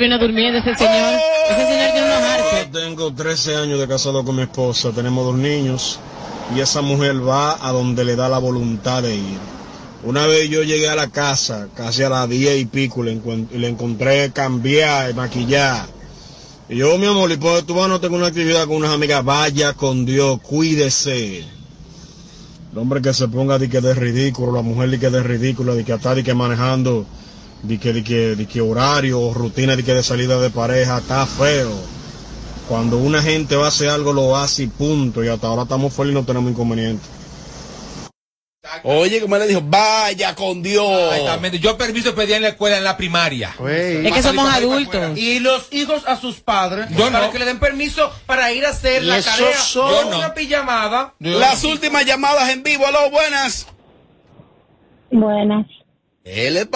viene durmiendo ese señor. Ese señor tiene unos hartos. Yo tengo 13 años de casado con mi esposa, tenemos dos niños y esa mujer va a donde le da la voluntad de ir. Una vez yo llegué a la casa, casi a las 10 y pico, le, y le encontré cambiar, maquillar. Y yo, mi amor, y pues tú vas no tengo una actividad con unas amigas, vaya con Dios, cuídese. El hombre que se ponga de que de ridículo, la mujer de que de ridícula, de que está de que manejando, de que, de que, de que horario o rutina de que de salida de pareja, está feo. Cuando una gente va a hacer algo, lo hace y punto. Y hasta ahora estamos fuertes y no tenemos inconveniente. Oye, como él le dijo, vaya con Dios. Exactamente. Yo permiso pedía en la escuela, en la primaria. Es que somos adultos. Y los hijos a sus padres Yo para no. que le den permiso para ir a hacer Y la tarea. son- Yo Yo no. una pijamada. Las últimas llamadas en vivo, aló, buenas. Buenas. Él es.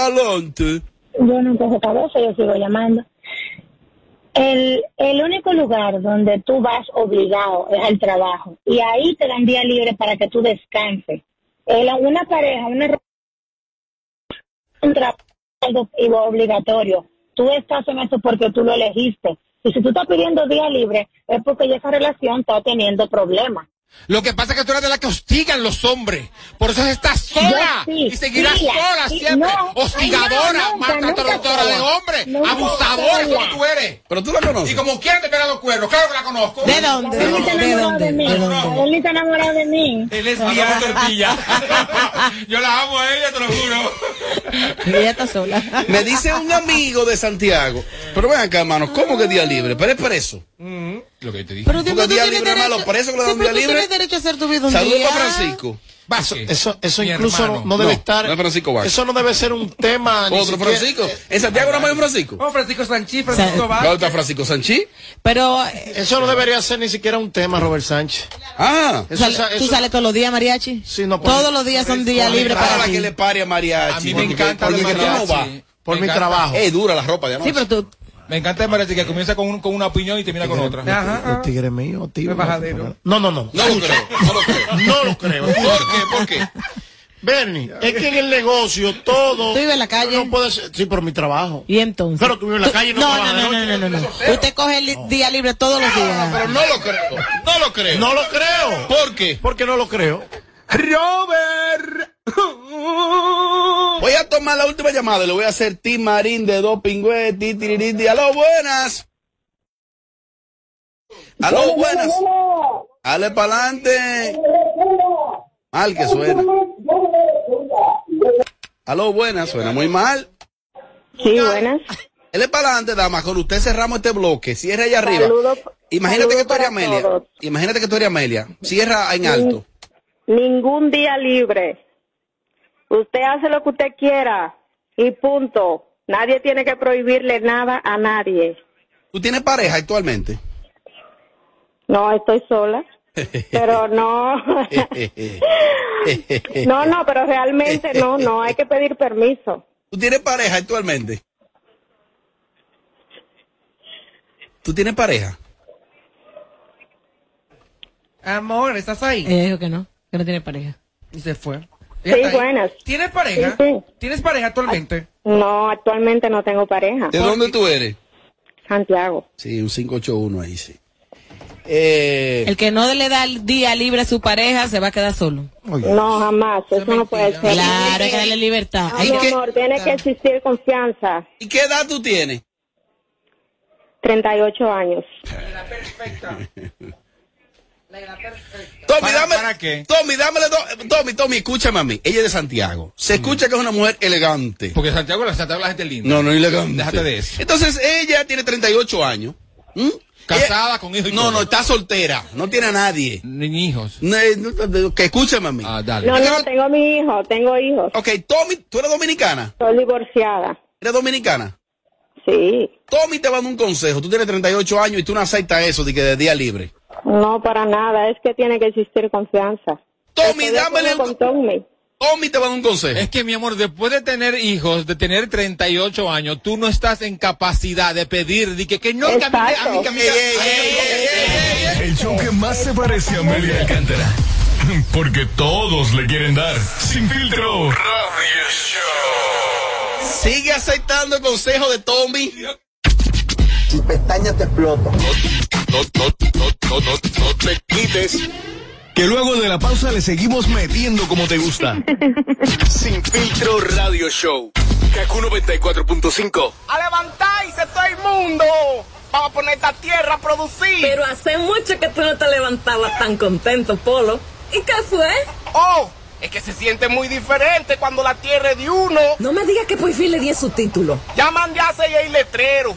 Yo no cojo cabeza, yo sigo llamando. El, el único lugar donde tú vas obligado es al trabajo. Y ahí te dan día libre para que tú descanses. El- una pareja, una, un trabajo obligatorio. Tú estás en eso porque tú lo elegiste. Y si tú estás pidiendo día libre, es porque esa relación está teniendo problemas. Lo que pasa es que tú eres de la que hostigan los hombres. Por eso estás sola. Sí, y seguirás sí, sola sí, siempre. no, Hostigadora, no, maltratadora de hombres. Abusadora como tú eres. Pero tú la conoces. Y como quiera te pega los cuernos. Claro que la conozco. ¿De dónde? Él está ¿De enamorado dónde? de mí. ¿De dónde? Él está enamorado de mí. Él es lesbiana tortilla. Yo la amo a ella, te lo juro. Y ella está sola. Me dice un amigo de Santiago. Pero ven acá, hermano, ¿cómo que día libre? Pero es preso. Lo que te dije. Pero Dios, tú día tienes libre, derecho- malo, preso que le dan día libre. tienes derecho a hacer tu vida un Saludos día. para Francisco. Vázquez, Eso, eso mi incluso no, hermano. no debe No, estar. no es Francisco Vázquez. Eso no debe ser un tema. Otro siquiera- Francisco. ¿En Santiago no hay un Francisco? Oh, Francisco Sanchi, Francisco Sa- Vázquez. ¿Dónde está Francisco Sanchi? Pero eh, Eso no debería ser ni siquiera un tema, Robert Sánchez. Ah. Eso, sale- eso- tú sales todos los días, mariachi. Sí, no, por- todos los días son días por- libres por- para Para que le pare a mariachi. A mí me encanta el mariachi. por mi trabajo. Es dura la ropa de anoche. Sí, pero tú. Me encanta el mariachi que comienza con, un- con una opinión y termina con otra. Los tigres míos, tío. No, no, no. No lo creo, no lo creo. No lo creo. ¿Por qué? ¿Por qué? Bernie, es que en el negocio todo. Tú vives en la calle. No puede ser. Sí, por mi trabajo. Y entonces. Pero tú vives en la calle y no no, trabajas no, no, no, no, no, no. Usted coge el día libre todos los días. Pero no lo creo. No lo creo. No lo creo. ¿Por qué? Porque no lo creo. Robert. Voy a tomar la última llamada y le voy a hacer Tim Marín de dos pingües, ti, tiririti. Aló, buenas. Aló, buenas. Dale para adelante. Mal que suena. Aló, buenas. Suena muy mal. Sí, buenas. Él es para adelante, dama. Con usted cerramos este bloque. Cierra allá arriba. Imagínate que tú eres Amelia. Imagínate que tú eres Amelia. Cierra en alto. Ningún día libre. Usted hace lo que usted quiera y punto. Nadie tiene que prohibirle nada a nadie. ¿Tú tienes pareja actualmente? No, estoy sola. Pero no. no, no, pero realmente no, no hay que pedir permiso. ¿Tú tienes pareja actualmente? ¿Tú tienes pareja? Amor, ¿estás ahí? Ella dijo que no, que no tiene pareja. Y se fue. Sí, buenas. ¿Tienes pareja? Sí, sí. ¿Tienes pareja actualmente? No, actualmente no tengo pareja. ¿De dónde tú eres? Santiago. Sí, un 581 ahí, sí. Eh, El que no le da el día libre a su pareja se va a quedar solo. No, jamás. Eso no puede ser. Claro, hay que darle libertad. No, mi amor, tiene que existir confianza. ¿Y qué edad tú tienes? 38 años. Tommy, ¿Para- dame, para qué? Tommy, dámele do- Tommy, Tommy, escúchame a mí. Ella es de Santiago. Se escucha que es una mujer elegante. Porque Santiago, Santiago la gente linda. No, no elegante. Déjate de eso. Entonces, ella tiene 38 años. ¿Mm? Casada Ella- con hijos y No, todo. no, está soltera. No tiene a nadie. Ni hijos. No, no, que escúchame a mí. Ah, dale. No, no, tengo mi hijo, tengo hijos. Ok, Tommy, ¿tú eres dominicana? Estoy divorciada. ¿Eres dominicana? Sí. Tommy te va a dar un consejo. Tú tienes 38 años y tú no aceptas eso de que de día libre. No, para nada. Es que tiene que existir confianza. Tommy, dámele un, con Tommy. Tommy te va a dar un consejo. Es que, mi amor, después de tener hijos, de tener 38 años, tú no estás en capacidad de pedir, de que, que no, que a mí. El show que más se parece a Amelia Alcántara. Porque todos le quieren dar. Sin filtro. Radio Show. Sigue aceptando el consejo de Tommy. Sin pestañas te exploto. No, no, no, no, no, no te quites. Que luego de la pausa le seguimos metiendo como te gusta. Sin filtro radio show. Kaku 94.5. A levantarse todo el mundo. Vamos a poner esta tierra a producir. Pero hace mucho que tú no te levantabas tan contento, Polo. ¿Y qué fue? Oh, es que se siente muy diferente cuando la tierra es de uno. No me digas que por fin le di su título. Ya mandé a hacer el letrero.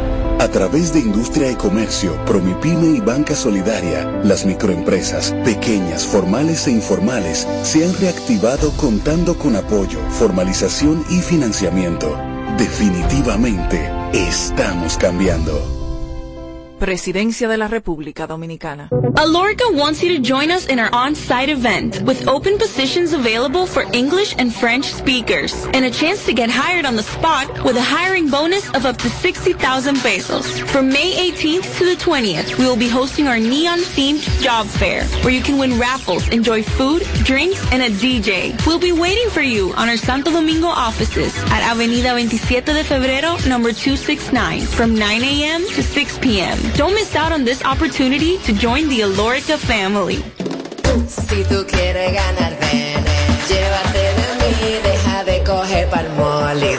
A través de Industria y Comercio, Promipyme y Banca Solidaria, las microempresas, pequeñas, formales e informales, se han reactivado contando con apoyo, formalización y financiamiento. Definitivamente, estamos cambiando. Presidencia de la República Dominicana. Alorca wants you to join us in our on-site event with open positions available for English and French speakers and a chance to get hired on the spot with a hiring bonus of up to 60,000 pesos. From May 18th to the 20th, we will be hosting our neon-themed job fair where you can win raffles, enjoy food, drinks, and a DJ. We'll be waiting for you on our Santo Domingo offices at Avenida 27 de Febrero, number 269 from 9 a.m. to 6 p.m. Don't miss out on this opportunity to join the Alorica family. Si tú quieres ganar, ven, llévate de mí, deja de coger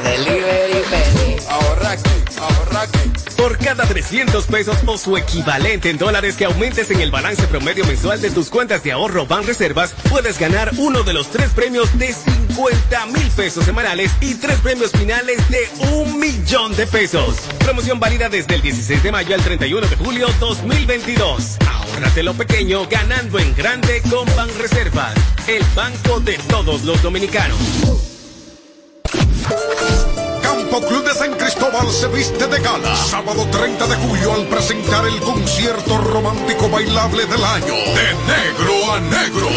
delivery, cada 300 pesos o su equivalente en dólares que aumentes en el balance promedio mensual de tus cuentas de ahorro Ban Reservas, puedes ganar uno de los tres premios de 50 mil pesos semanales y tres premios finales de un millón de pesos. Promoción válida desde el 16 de mayo al 31 de julio 2022. Ahórrate lo pequeño ganando en grande con Ban Reservas, el banco de todos los dominicanos. Club de San Cristóbal se viste de gala. Sábado 30 de julio al presentar el concierto romántico bailable del año. De negro a negro.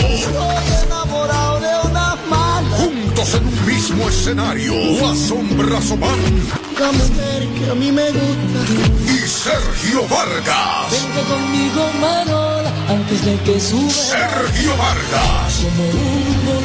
Juntos en un mismo escenario. Asombra Man que a mí me gusta. Y Sergio Vargas. Vente conmigo, Manola, antes de que suba. Sergio Vargas. Como un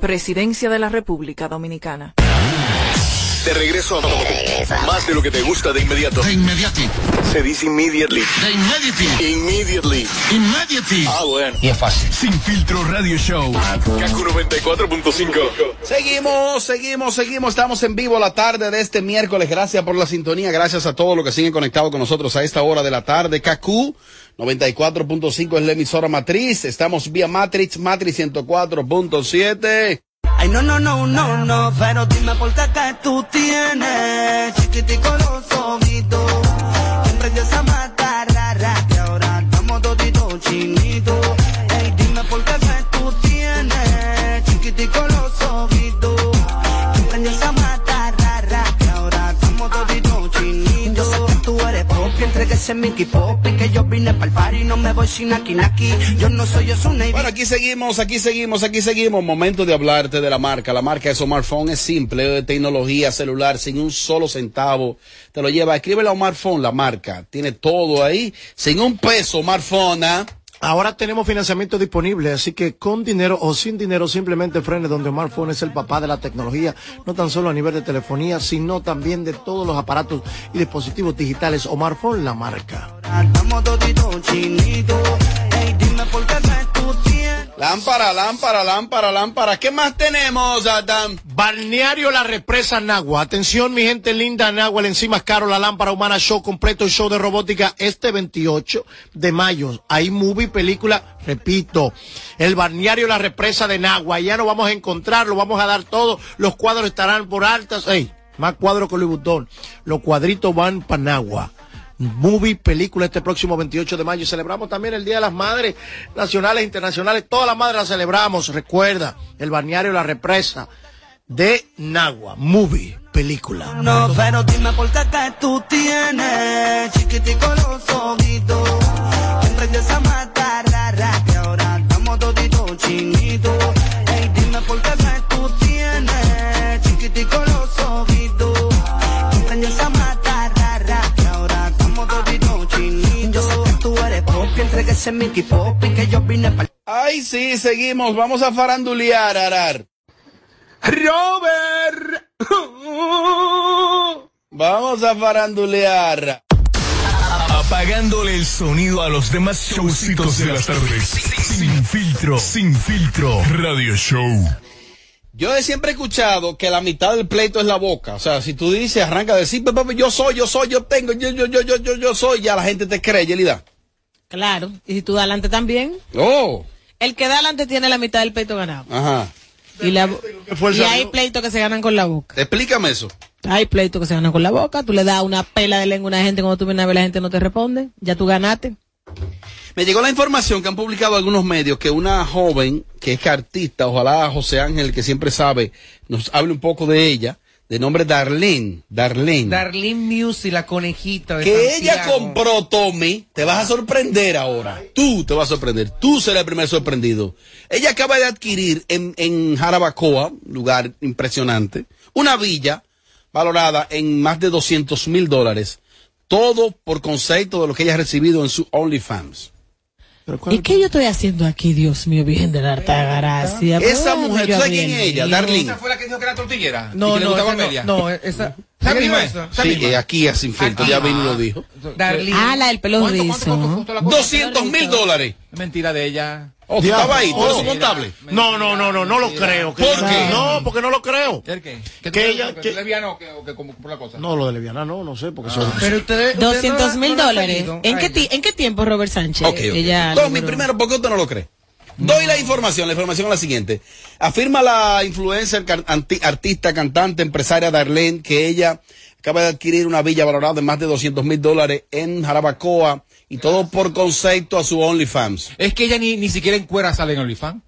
Presidencia de la República Dominicana. De regreso a más de lo que te gusta de inmediato. De inmediati. Se dice immediately. De inmediati. Immediately. Immediati. Ah, bueno. Y es fácil. Sin filtro radio show. Kaku 94.5. Seguimos, seguimos, seguimos. Estamos en vivo la tarde de este miércoles. Gracias por la sintonía. Gracias a todos los que siguen conectados con nosotros a esta hora de la tarde. Kaku 94.5 es la emisora matriz. Estamos vía Matrix, Matrix 104.7. Ay, no, no, no, no, no, pero dime por qué que tú tienes chiquitico los ojitos. Siempre esa mata rara que ahora estamos toditos chinitos. Mickey Pop y que yo vine party no me voy sin aquí, naki. Yo no soy Osuna y Bueno, aquí seguimos, aquí seguimos, aquí seguimos. Momento de hablarte de la marca. La marca de smartphone es simple, de tecnología celular, sin un solo centavo. Te lo lleva, escríbele a smartphone, la marca. Tiene todo ahí, sin un peso, smartphone, ¿ah? Ahora tenemos financiamiento disponible, así que con dinero o sin dinero simplemente frene donde Omar Phone es el papá de la tecnología, no tan solo a nivel de telefonía, sino también de todos los aparatos y dispositivos digitales. Omar Phone, la marca. Lámpara, lámpara, lámpara, lámpara. ¿Qué más tenemos, Adam? Balneario La Represa Nagua. Atención, mi gente linda, Nagua, el encima caro, la lámpara humana, show completo, el show de robótica este 28 de mayo. Hay movie, película, repito, el Balneario La Represa de Nagua. Ya nos vamos a encontrar, lo vamos a dar todo. Los cuadros estarán por altas. Ey, más cuadros que Louis Vuitton. Los cuadritos van para Nagua. Movie, película este próximo 28 de mayo. Celebramos también el Día de las Madres Nacionales e Internacionales. Todas las madres las celebramos. Recuerda, el balneario La Represa de Nagua. Movie, película. No, pero dime por qué tú tienes chiquitico los ojitos. Esa ese Mickey Pop y que yo vine para Ay, sí, seguimos. Vamos a farandulear, Arar. Robert. Vamos a farandulear. Apagándole el sonido a los demás showcitos de las tardes. Sin filtro, sin filtro. Radio Show. Yo he siempre escuchado que la mitad del pleito es la boca. O sea, si tú dices, arranca de decir, "Pepe, yo soy, yo soy, yo tengo, yo, yo, yo, yo, yo, yo soy, ya la gente te cree, Yelida. Claro. Y si tú das adelante también. Oh, El que da adelante tiene la mitad del pleito ganado. ajá. Y, la, y hay pleitos que se ganan con la boca. Explícame eso. Hay pleitos que se ganan con la boca. Tú le das una pela de lengua a una gente cuando tú vienes a ver la gente no te responde. Ya tú ganaste. Me llegó la información que han publicado algunos medios que una joven que es artista, ojalá José Ángel, que siempre sabe, nos hable un poco de ella, de nombre Darlene. Darlene. Darlene Music, la conejita. de que ella compró Tommy, te vas a sorprender ahora. Tú te vas a sorprender. Tú serás el primer sorprendido. Ella acaba de adquirir en, en Jarabacoa, lugar impresionante, una villa valorada en más de 200 mil dólares. Todo por concepto de lo que ella ha recibido en su OnlyFans. ¿Y qué yo estoy haciendo aquí, Dios mío, Virgen de la Alta Gracia? Esa ¿Cómo mujer, ¿tú sabes quién es ella? Darlene. ¿Esa fue la que dijo que era tortillera? No, ¿Y que le no, gustaba esa no, no, esa. ¿Esa ¿Esa misma? ¿Esa Sí, aquí, sin filtro, ya vino y lo dijo. Darlene. Ah, la del pelo rizo. 200 mil dólares. Es mentira de ella. Oh, tú estabas ahí, tú eres Oh. su contable. No, no, no, no, no lo creo. que- ¿Por qué? No, porque no lo creo. ¿El qué? Que ella- que lesbiana o que, o que como por la cosa? No, lo de Leviana no, no sé, porque son... Pero ustedes. ustedes 200 no mil dólares. ¿En qué, ¿En qué tiempo, Robert Sánchez? Ok, ok. Ella Tommy, primero, ¿por qué usted no lo cree? Doy la información, la información es la siguiente. Afirma la influencer, artista, cantante, empresaria Darlene que ella acaba de adquirir una villa valorada en más de 200 mil dólares en Jarabacoa y todo por concepto a su OnlyFans. Es que ella ni, ni siquiera en cuera sale en OnlyFans.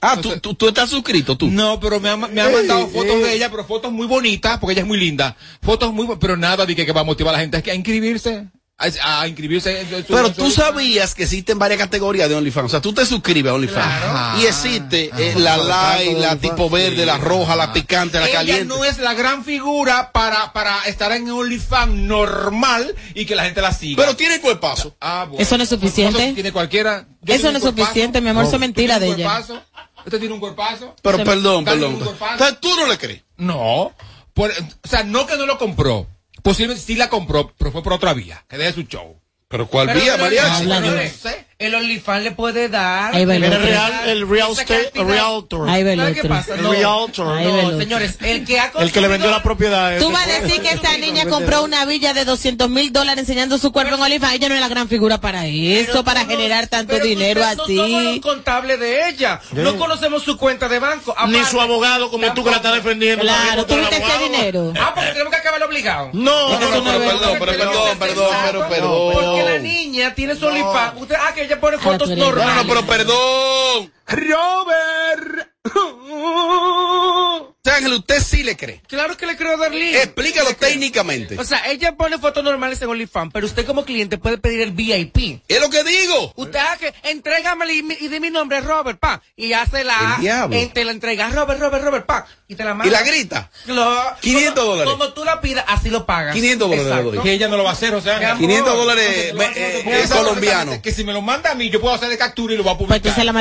Ah, ¿tú, tú, tú estás suscrito, tú. No, pero me ha, me ha mandado fotos de ella, pero fotos muy bonitas, porque ella es muy linda. Fotos muy, pero nada de que, que va a motivar a la gente a inscribirse. A, a inscribirse. en su- Pero tú sabías que existen varias categorías de OnlyFans. O sea, tú te suscribes a OnlyFans. Y existe eh, la light, la tipo verde, la roja, la picante, la ella caliente. no es la gran figura para, para estar en OnlyFans normal y que la gente la siga. Pero tiene cuerpazo. Ah, bueno. Eso no es suficiente. Eso tiene cualquiera. Yo Eso no es cuerpazo. suficiente, mi amor, eso es mentira de ¿Tú tienes ella. cuerpazo? Usted tiene un cuerpazo. Pero perdón, perdón. Entonces tú no le crees. No. Por- o sea, no que no lo compró. Posiblemente sí la compró, pero fue por otra vía. Que deje su show. Pero ¿cuál Pero, vía, pero, mariachi? señores, El OnlyFans le puede dar. Ahí va el real- el real estate- cantidad. realtor. Ahí va el ¿Sabe qué pasa? El No, realtor. No, señores, el que ha El que le vendió la propiedad. Tú vas a decir que esa niña compró una villa de 200 mil dólares enseñando su cuerpo en OnlyFans. Ella no es la gran figura para eso, para generar tanto Pero dinero No somos así. los contables de ella. No conocemos su cuenta de banco. Ni su abogado como tú que la estás defendiendo. Claro, tuviste el ese dinero. Ah, porque tenemos que acabar obligado. No, No, pero, pero perdón, pero perdón, perdón, pero perdón. Porque la niña tiene su OnlyFans. Usted, ah, que ella pone fotos eres- No, no, normales. pero perdón. Robert. Ángel, usted sí le cree. Claro que le creo a Darlene. Explícalo técnicamente. O sea, ella pone fotos normales en OnlyFans, pero usted como cliente puede pedir el VIP. Es lo que digo. Usted hace que entrégame y, y di mi nombre, Robert, pa. Y hace la. El diablo. en- te la entrega, Robert, Robert, Robert, pa. Y te la manda. Y la grita. Lo- 500 como- dólares. Como tú la pidas, así lo pagas. 500 dólares. Que ella no lo va a hacer, o sea. Mi amor. 500 dólares va eh, eh, ella sabe colombiano. perfectamente Que si me lo manda a mí, yo puedo hacer de captura y lo voy a publicar. Pues entonces la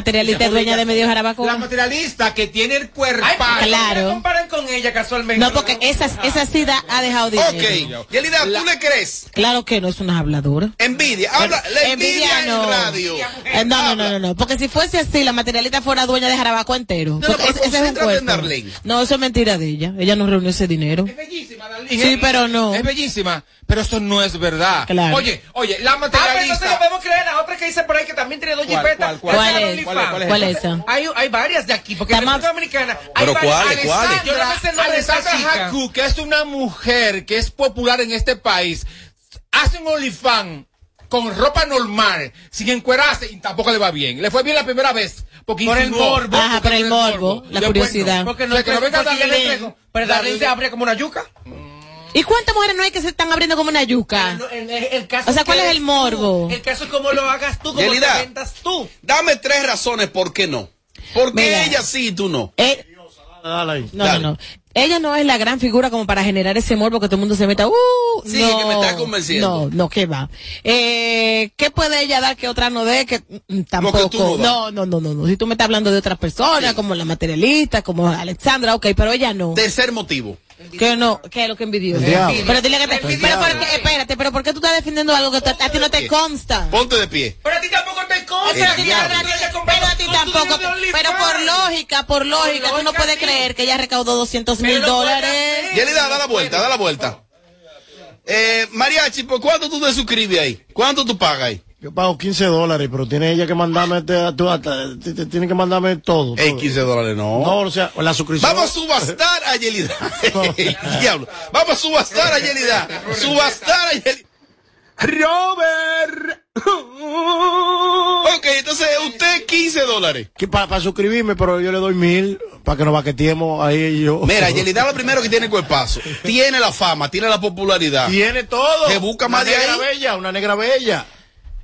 es dueña publica. de Medio Jarabacoa. La materialista que tiene el cuerpo. Ay, ¿por qué Claro. me comparan con ella casualmente? No, porque esa, esa sí da- ha dejado dinero. Ok. Yelida, ¿tú le crees? Claro que no es una habladora. Envidia. Habla, la envidia, en no. radio. Eh, no, no, no, no, no. Porque si fuese así, la materialista fuera dueña de Jarabaco entero. No, es. No, eso es mentira de ella. Ella no reunió ese dinero. Es bellísima, Darlene. Sí, pero no. Es bellísima, pero eso no es verdad. Claro. Oye, oye, la Ah, pero entonces lo materialista. podemos creer. La otra que dice por ahí que también tiene dos ¿Cuál, jipetas. cuál, cuál? Esa ¿Cuál es. ¿Cuál es? ¿Cuál es esa? Hay, hay varias de aquí, porque en Dominicana hay Pero varias. ¿cuáles, cuáles? Yo no sé el nombre de esa Alessandra chica. Haku, que es una mujer que es popular en este país, hace un OnlyFans con ropa normal, sin encuerarse y tampoco le va bien. Le fue bien la primera vez. Porque Por el morbo. Ajá, por el morbo, la curiosidad. no. Porque O no sea, que no venga porque yo le Darlene, entrego. Pero Darlene se abre como una yuca. ¿Y cuántas mujeres no hay que se están abriendo como una yuca? No, el, el- el caso O sea, ¿cuál que es el morbo? tú. El caso es cómo lo hagas tú, cómo te Yelida. vendas tú. Dame tres razones por qué no. ¿Por qué Mira. ella sí y tú no? Eh, Dale ahí. no, Dale. no, no. Ella no es la gran figura como para generar ese morbo que todo el mundo se meta. Uh, Sí, no, que me está convenciendo. No, no, que va. Eh, ¿Qué puede ella dar que otra no dé? Que mm, tampoco. tú no das. no, no, no, no, no. Si tú me estás hablando de otras personas, como la materialista, como Alexandra, ok, pero ella no. Tercer motivo. Que no, que es lo que envidió. Pero dile que te, pero diablo. ¿por qué- espérate, pero ¿por qué tú estás defendiendo algo que a ti no te consta? Ponte de pie. Pero a ti tampoco te O consta. a ti- pero a ti- pero a ti tampoco. Pero por lógica, por lógica, tú no puedes creer que ella recaudó 200 mil dólares. Yelida, da la vuelta, da la vuelta. Eh, Mariachi, ¿por cuánto tú te suscribes ahí? ¿Cuánto tú pagas ahí? Yo pago 15 dólares, pero tiene ella que mandarme, este- tiene que mandarme todo. Ey, todo. 15 dólares, no. No, o sea, la suscripción. Vamos a subastar a Yelida. Diablo. Vamos a subastar a Yelida. Subastar a Yelida. Robert. Ok, entonces usted 15 dólares. Que para, para suscribirme, pero yo le doy mil para que nos baqueteemos ahí y yo. Mira, Yelida lo primero que tiene cuerpazo. Tiene la fama, tiene la popularidad. Tiene todo. Que busca más una de negra ahí. bella, una negra bella.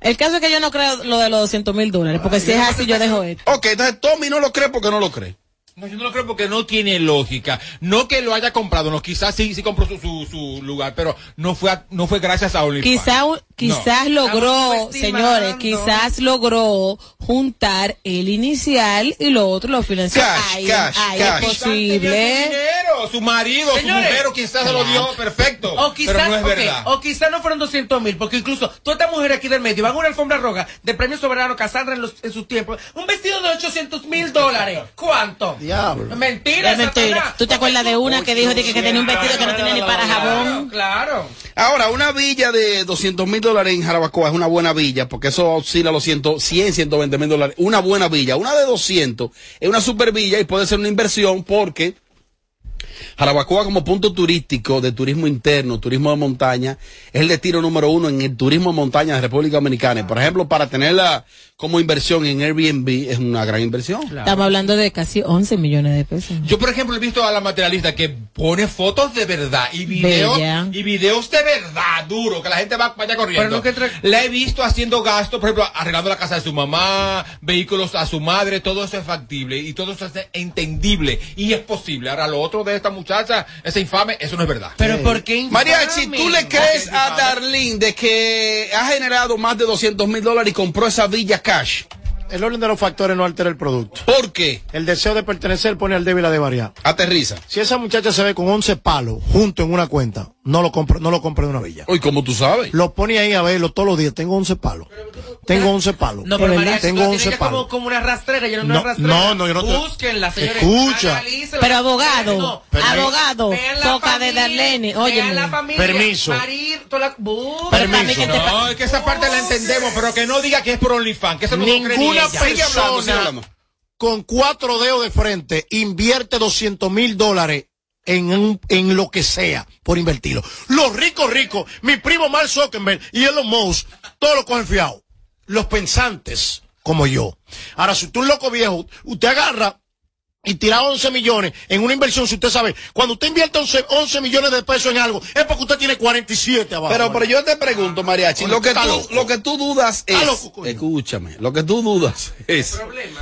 El caso es que yo no creo lo de los 200 mil dólares, porque si es así, yo dejo esto. Ok, entonces Tommy no lo cree porque no lo cree. No, yo no lo creo porque no tiene lógica. No que lo haya comprado, no, quizás sí, sí compró su, su, su lugar, pero no fue, a- no fue gracias a OnlyFans. Quizá, quizás logró, Estamos señores, quizás logró juntar el inicial y lo otro lo financió. Cash, ahí cash, ahí cash. es su posible. dinero, su marido, Señores. su mujer, o quizás se lo dio perfecto. O quizás, pero no es ok, verdad. o quizás no fueron 200 mil, porque incluso todas estas mujeres aquí del medio van a una alfombra roja del premio soberano Casandra en, los, en sus tiempos. Un vestido de 800 mil dólares. ¿Cuánto? Diablo. Mentira, Es mentira. ¿Tú te acuerdas de una que dijo de que, que tenía un vestido que no tenía ni para jabón? Claro. Ahora, una villa de 200 mil dólares en Jarabacoa es una buena villa, porque eso oscila a los 100, 100 120 mil dólares. Una buena villa. Una de 200 es una super villa y puede ser una inversión porque Jarabacoa como punto turístico de turismo interno, turismo de montaña, es el destino número uno en el turismo de montaña de República Dominicana. Y, por ejemplo, para tenerla como inversión en Airbnb es una gran inversión. Estamos hablando de casi 11 millones de pesos. Yo, por ejemplo, he visto a la materialista que pone fotos de verdad y videos, Bella. y videos de verdad, duro, que la gente va vaya corriendo. Pero no que tra- La he visto haciendo gastos, por ejemplo, arreglando la casa de su mamá, vehículos a su madre, todo eso es factible y todo eso es entendible y es posible. Ahora, lo otro de esta muchacha, esa infame, eso no es verdad. Pero ¿por qué Mariachi, ¿tú le crees a infame. Darlene de que ha generado más de 200 mil dólares y compró esa villa cash? El orden de los factores no altera el producto. ¿Por qué? El deseo de pertenecer pone al débil a de variar. Aterriza. Si esa muchacha se ve con 11 palos juntos en una cuenta, no lo compre, no lo compre de una villa. Uy, ¿cómo tú sabes? Lo pone ahí a verlo todos los días. Tengo 11 palos. Tengo 11 palos. No, pero ¿De María? Tengo la tiene 11 que palos. como, como una rastrera, yo no, No, una rastrera. no, no, yo no Búsquenla, señores. Escucha. Pero abogado, No, abogado, toca de Darlene, oye. Permiso. la- Permiso. No, es que esa parte la entendemos, pero que no diga que es por OnlyFans, que eso no lo ella. Hablando, hablando. con cuatro dedos de frente invierte 200 mil dólares en, un- en lo que sea por invertirlo. Los ricos ricos, mi primo Mark Zuckerberg y Elon Musk, todos lo cogen fiado. Los pensantes, como yo. Ahora, si tú un loco viejo, usted agarra y tira 11 millones en una inversión, si usted sabe, cuando usted invierte 11, 11 millones de pesos en algo, es porque usted tiene 47 abajo. Pero, pero yo te pregunto, Mariachi, lo que, tú, loco. lo que tú dudas es. Loco, escúchame, lo que tú dudas es.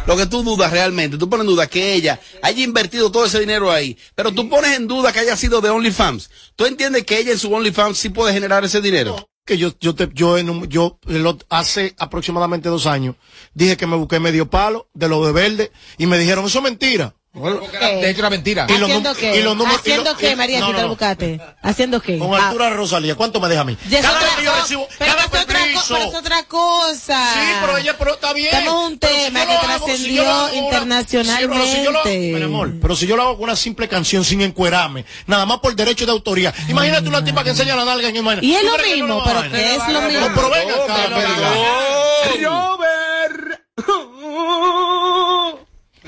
Lo que tú dudas realmente, tú pones en duda que ella haya invertido todo ese dinero ahí, pero tú pones en duda que haya sido de OnlyFans. ¿Tú entiendes que ella en su OnlyFans sí puede generar ese dinero? Que yo yo te, yo en un- yo el ot- hace aproximadamente dos años dije que me busqué medio palo de lo de verde y me dijeron eso es mentira Era- De hecho, era mentira. Y ¿Haciendo qué? y los números- y ¿Haciendo lo- qué, y- María, no, si no, te lo no. buscaste? ¿Haciendo qué? con Ah, altura de Rosalía cuánto me deja a mí ya cada otra vez que yo recibo pero cada es otra, pero es otra cosa. sí pero ella pero está bien Estamos en un Pero si tema que si trascendió una- internacionalmente. sí, pero si yo lo hago- mi amor, pero si yo lo hago con una simple canción sin encuerarme nada más por derecho de autoría imagínate una tipa que enseña la nalga en el Y es ¿Tú lo mismo, pero que es lo mismo. No, pero venga acá, No, venga. Robert.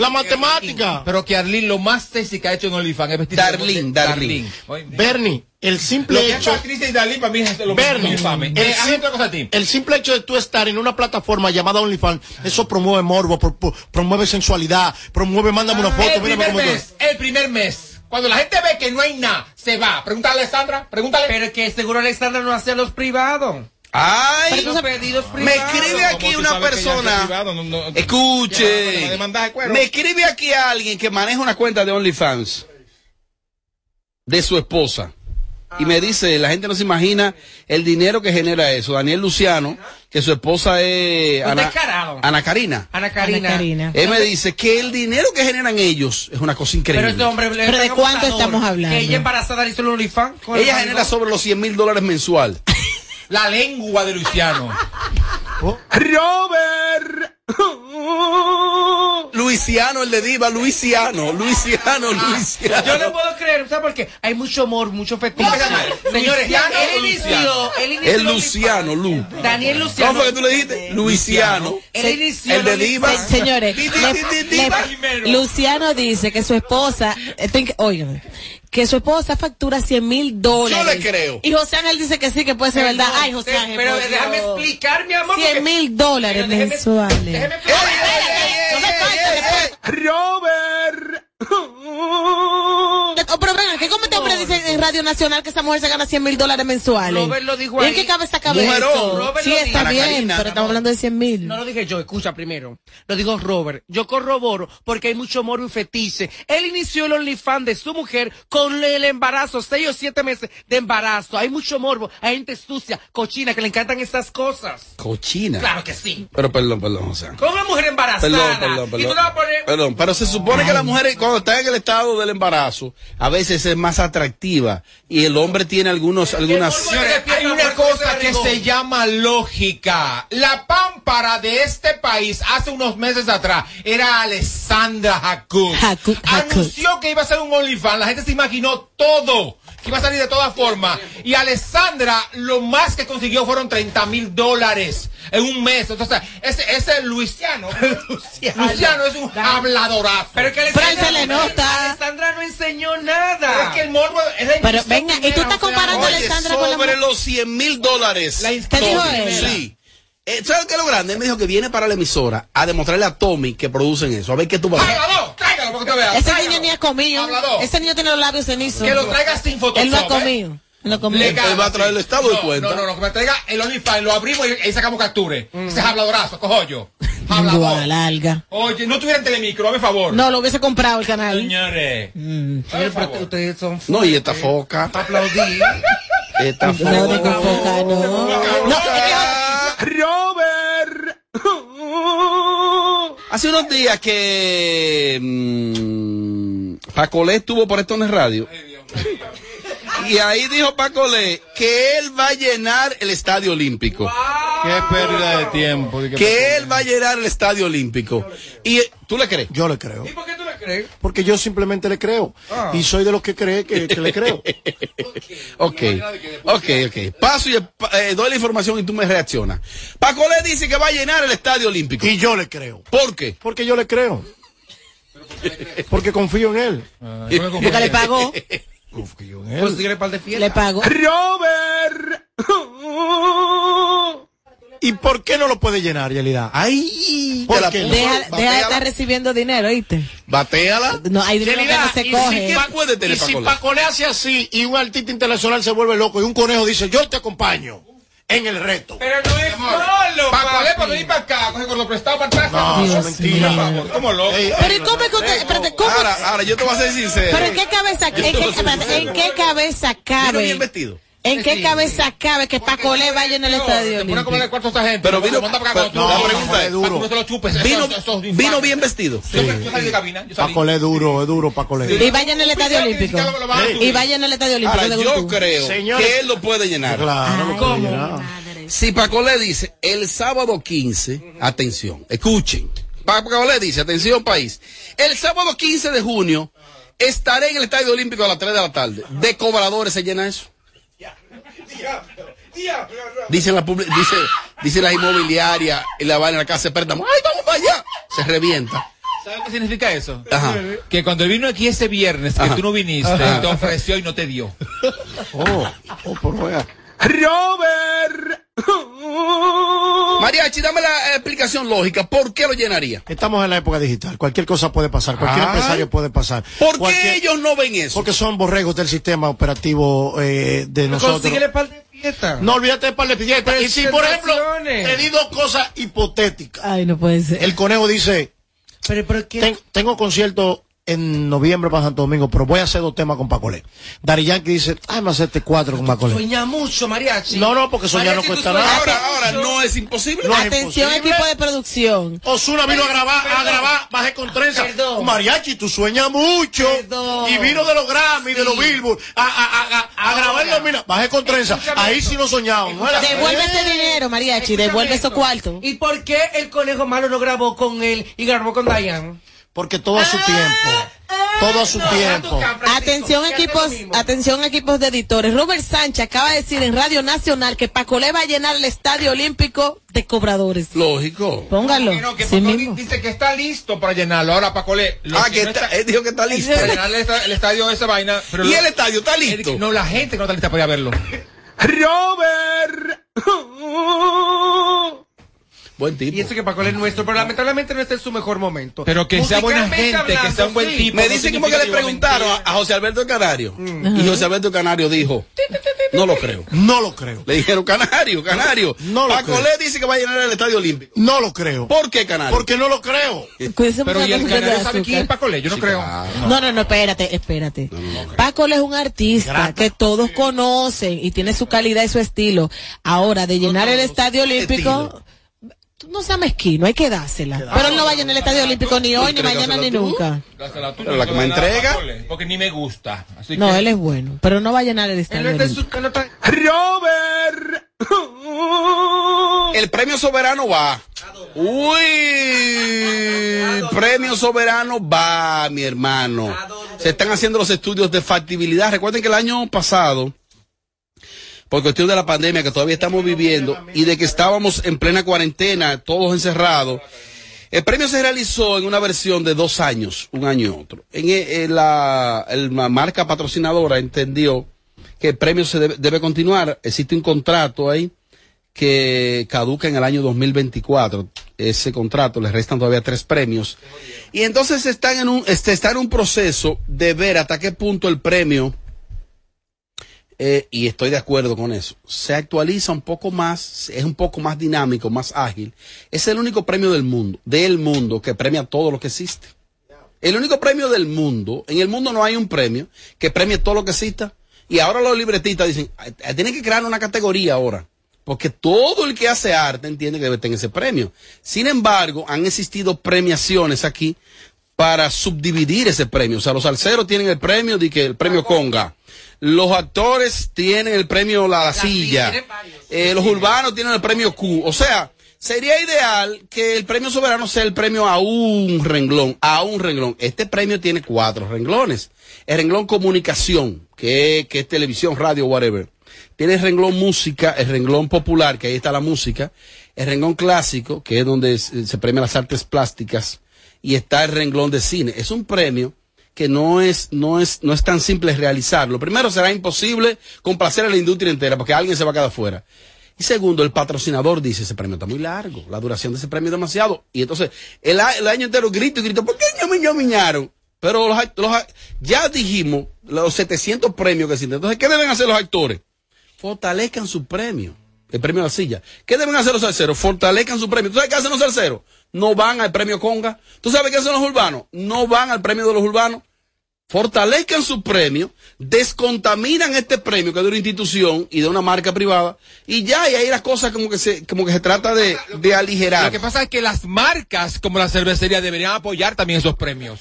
La matemática Pero que Arlene lo más sexy que ha hecho en OnlyFans es vestir Darlene, Darlene. Bernie el simple Lo que es hecho y Darlene para mí es lo Bernie, más infame. el, Eh, sim- cosa a ti. el simple hecho de tú estar en una plataforma llamada OnlyFans, eso promueve morbo, pro- pro- promueve sensualidad, promueve, mándame una foto, el primer mes, el primer mes. Cuando la gente ve que no hay nada, se va. Pregúntale a Alessandra, pregúntale. Pero que seguro Alexandra no hace los privados. Ay, me escribe aquí una persona. privado, no- no- Ya, Escuche. de. Me escribe aquí alguien que maneja una cuenta de OnlyFans de su esposa. Y me dice, la gente no se imagina el dinero que genera eso. Daniel Luciano, que su esposa es Ana, Karina. Ana Karina. Ana Karina. Él me dice que el dinero que generan ellos es una cosa Pero increíble. este hombre ¿Pero de cuánto estamos hablando? Que ella embarazada hizo el OnlyFans. Ella genera sobre los 100 mil dólares mensual. La lengua de Luciano. Robert. Luisiano, el de Diva, Luisiano, Luisiano, Luisiano. Yo no puedo creer, ¿sabes por qué? Hay mucho amor, mucho fetiche. Señores, ¿Luciano él inició, Luciano? él inició El Luciano, Lu. Daniel Luciano. ¿Cómo fue que tú le dijiste? Luisiano. Él inició El de Diva. Señores. Luciano dice que su esposa, inc- óigame, que su esposa factura 100 mil dólares. Yo le creo. Y José Ángel dice que sí, que puede ser verdad. Ay, José Eh, Ángel. Pero por déjame Dios. explicar, mi amor. porque- 100 mil dólares Pero déjeme- mensuales. déjeme explicar. Robert. Oh, pero venga, ¿qué como este hombre dice en Radio Nacional que esa mujer se gana 100 mil dólares mensuales? Robert lo dijo ¿Y en ahí. qué cabeza cabe eso? Robert Sí, lo está bien, Karina. pero estamos hablando de 100 mil. No lo dije yo, escucha primero. Lo digo Robert. Yo corroboro porque hay mucho morbo y fetiche. Él inició el OnlyFans de su mujer con el embarazo, seis o siete meses de embarazo. Hay mucho morbo, hay gente sucia, cochina, que le encantan estas cosas. Cochina. Claro que sí. Pero perdón, perdón, o sea. Con una mujer embarazada. Perdón, perdón, Y tú perdón. le vas a poner... Perdón, pero se supone que la mujer cuando está en el estado del embarazo, a veces es más atractiva y el hombre tiene algunos, algunas... Señores, hay una cosa que se llama lógica. La pámpara de este país hace unos meses atrás era Alessandra Hackut. Anunció que iba a ser un OnlyFans. La gente se imaginó todo. Que iba a salir de todas formas. Y Alessandra lo más que consiguió fueron 30 mil dólares en un mes. Entonces, ese, ese Luisiano. Luciano. es un habladorazo. Pero que se le nota. Alessandra no enseñó Pero nada. es que el morbo es la Pero instrucción venga, ¿y tú estás o sea, comparando a Oye, Alessandra con la sobre los 100 mil dólares. La ¿Te dijo él? Sí. Eh, ¿Sabes qué es lo grande? Él me dijo que viene para la emisora a demostrarle a Tommy que producen eso. A ver qué tú vas a que te veas. Ese tráigalo. niño ni ha comido. Hablador. Ese niño tiene los labios cenizos. Que lo traiga sin Photoshop. Él no ha ¿eh? comido. Él no ha comido. Legal. Él va a traer el estado de no, cuenta. No, no, no, que me traiga el OnlyFans, lo abrimos y ahí sacamos capture. Ese es habladorazo, cojo yo. Hablador. larga. Oye, no tuviera telemicro, hazme favor. No, lo hubiese comprado el canal. Señores. Señor, pero ustedes son No, y esta foca. aplaudí. Esta No, foca. no. No, que- Robert. Hace unos días que mm, Pacolé estuvo por esto en el radio. Y ahí dijo Pacolé que él va a llenar el estadio olímpico. Qué pérdida de tiempo. Que él va a llenar el estadio olímpico. ¿Y tú le crees? Yo le creo. por qué tú le crees? Porque yo simplemente le creo. Ah. Y soy de los que cree que, que le creo. Ok, ok, ok. Paso y eh, doy la información y tú me reaccionas. Pacolé dice que va a llenar el estadio olímpico. Y yo le creo. ¿Por qué? Porque yo le creo. Porque confío en él. Porque le pagó. Confío en él. Pues dígale par de fiesta. Le pagó. Robert. ¿Y por qué no lo puede llenar, Yelida? ¡Ay! ¿Por qué no? Deja, deja de estar recibiendo dinero, ¿oíste? Batéala. No, hay dinero que Yelida, no se y coge. si- ¿Qué puede tener y si Pacolé? Pacolé hace así y un artista internacional se vuelve loco y un conejo dice, yo te acompaño en el reto. Pero no es solo. Pacolé, para venir para acá, coge con lo prestado para atrás. No, es mentira. Favor, ¿Cómo loco? Ey, Pero ¿y cómo es que usted, espérate, cómo? Ahora, ahora, yo te voy a ser sincero. Pero ¿en qué cabeza, en qué, ¿en qué cabeza cabe? bien vestido. ¿En qué cabeza cabe que Pacolé vaya en el estadio Te pone a comer olímpico? el cuarto a esta gente. Pero vino- la pregunta es duro. Vino, bien vestido. Pacolé es duro, es duro, Pacolé. Y vaya en el estadio olímpico. Y vaya en el estadio olímpico. Yo creo que él lo puede llenar. Claro. Si Pacolé dice el sábado 15, atención, escuchen. Pacolé dice, atención país, el sábado 15 de junio estaré en el Estadio Olímpico a las 3 de la tarde. De cobradores se llena eso. Dicen la dice, dice la inmobiliaria y la van en la casa de préstamo. ¡Ay, vamos para allá! Se revienta. ¿Sabes qué significa eso? Ajá. Que cuando vino aquí ese viernes, que Ajá. tú no viniste, Ajá. te ofreció y no te dio. Oh, oh, por juega. Robert. Mariachi, dame la explicación lógica. ¿Por qué lo llenaría? Estamos en la época digital. Cualquier cosa puede pasar. Cualquier Ay. empresario puede pasar. ¿Por Cualquier- qué ellos no ven eso? Porque son borregos del sistema operativo eh, de nosotros. Consíguele par de fiesta. No olvídate de par de fiestas. Y si, por ejemplo, te di dos cosas hipotéticas. Ay, no puede ser. El conejo dice, Pero, pero ¿qué? "Ten- tengo concierto en noviembre para Santo Domingo, pero voy a hacer dos temas con Pacolé. Dari Yankee dice, ay, me hacerte cuatro con Pacolé. Sueña mucho, mariachi. No, no, porque soñar no Mariachi, cuesta nada. Ahora, ahora, no es imposible. No es Atención, imposible. equipo de producción. Osuna vino a grabar, a grabar, bajé con trenza. Perdón. Mariachi, tú sueñas mucho. Perdón. Y vino de los Grammy, de los Billboard, a, a, a, a, a grabar la mina. Bajé con trenza. Escúchame. Ahí sí no soñamos. ¿no? Devuelve Eh. ese dinero, Mariachi. Devuelve esos cuartos. ¿Y por qué el conejo malo no grabó con él y grabó con Diane? Porque todo a su tiempo. Todo a su tiempo. Atención equipos, atención equipos de editores. Robert Sánchez acaba de decir en Radio Nacional que Pacolé va a llenar el Estadio Olímpico de cobradores. Lógico. Póngalo. Que no, que sí mismo. dice que está listo para llenarlo. Ahora, Pacolé. Ah, que que no está, él dijo que está listo. Para llenar el, esta- el estadio de esa vaina. Pero Y lo- el estadio está listo. No, la gente no está lista para ir a verlo. Robert. Buen tipo. Y eso que Paco es nuestro, pero lamentablemente no está en su mejor momento. Pero que sea buena gente, que sea un buen sí. tipo. Me dicen como que le preguntaron a, a José Alberto Canario. Y José Alberto Canario dijo, no lo creo. No lo creo. Le dijeron, Canario, Canario. No lo Pacolé dice que va a llenar el Estadio Olímpico. No lo creo. ¿Por qué, Canario? Porque no lo creo. Cuídense Pero y el canario sabe quién es Pacolé, yo no creo. No, no, no, espérate, espérate. Paco es un artista que todos conocen y tiene su calidad y su estilo. Ahora, de llenar el Estadio Olímpico, tú no seas mezquino, hay que dársela. Pero él no va a llenar el Estadio Olímpico ni hoy, ni mañana, ni nunca. Dásela tú, Pero la que me entrega- Porque ni me gusta. Así No, que- él es bueno, pero no va a llenar el Él Estadio en no está- Robert. El premio soberano va. Uy, el premio soberano va, mi hermano. Se están haciendo los estudios de factibilidad. Recuerden que el año pasado, por cuestión de la pandemia que todavía estamos viviendo y de que estábamos en plena cuarentena, todos encerrados, el premio se realizó en una versión de dos años, un año y otro. En, en la, el- la marca patrocinadora entendió que el premio se debe, debe continuar. Existe un contrato ahí que caduca en el año 2024. Ese contrato, le restan todavía tres premios. Y entonces están en un, este, está en un proceso de ver hasta qué punto el premio, eh, y estoy de acuerdo con eso, se actualiza un poco más, es un poco más dinámico, más ágil. Es el único premio del mundo, del mundo, que premia todo lo que existe. El único premio del mundo, en el mundo no hay un premio que premie todo lo que exista. Y ahora los libretistas dicen, "Ay, tienen que crear una categoría ahora. Porque todo el que hace arte entiende que debe tener ese premio. Sin embargo, han existido premiaciones aquí para subdividir ese premio. O sea, los salseros tienen el premio de que el premio Conga. Los actores tienen el premio La, La Silla. Eh, los urbanos tienen el premio Q. O sea, sería ideal que el premio soberano sea el premio a un renglón, a un renglón. Este premio tiene cuatro renglones. El renglón comunicación, que, que es televisión, radio, whatever. Tiene el renglón música, el renglón popular, que ahí está la música. El renglón clásico, que es donde se, se premian las artes plásticas. Y está el renglón de cine. Es un premio que no es, no es, no es tan simple realizarlo. Primero será imposible complacer a la industria entera porque alguien se va a quedar fuera. Y segundo, el patrocinador dice, ese premio está muy largo, la duración de ese premio es demasiado. Y entonces, el, el año entero grito y grito, ¿por qué me ñomiñaron? Pero los, los ya dijimos los 700 premios que existen. Entonces, ¿qué deben hacer los actores? Fortalezcan su premio. El premio de la silla. ¿Qué deben hacer los salseros? Fortalezcan su premio. ¿Tú sabes qué hacen los salseros? No van al premio Conga. ¿Tú sabes qué hacen los urbanos? No van al premio de los urbanos. Fortalezcan su premio, descontaminan este premio que es de una institución y de una marca privada, y ya, y ahí las cosas como que se, como que se trata de, de aligerar. Lo que pasa es que las marcas como la cervecería deberían apoyar también esos premios.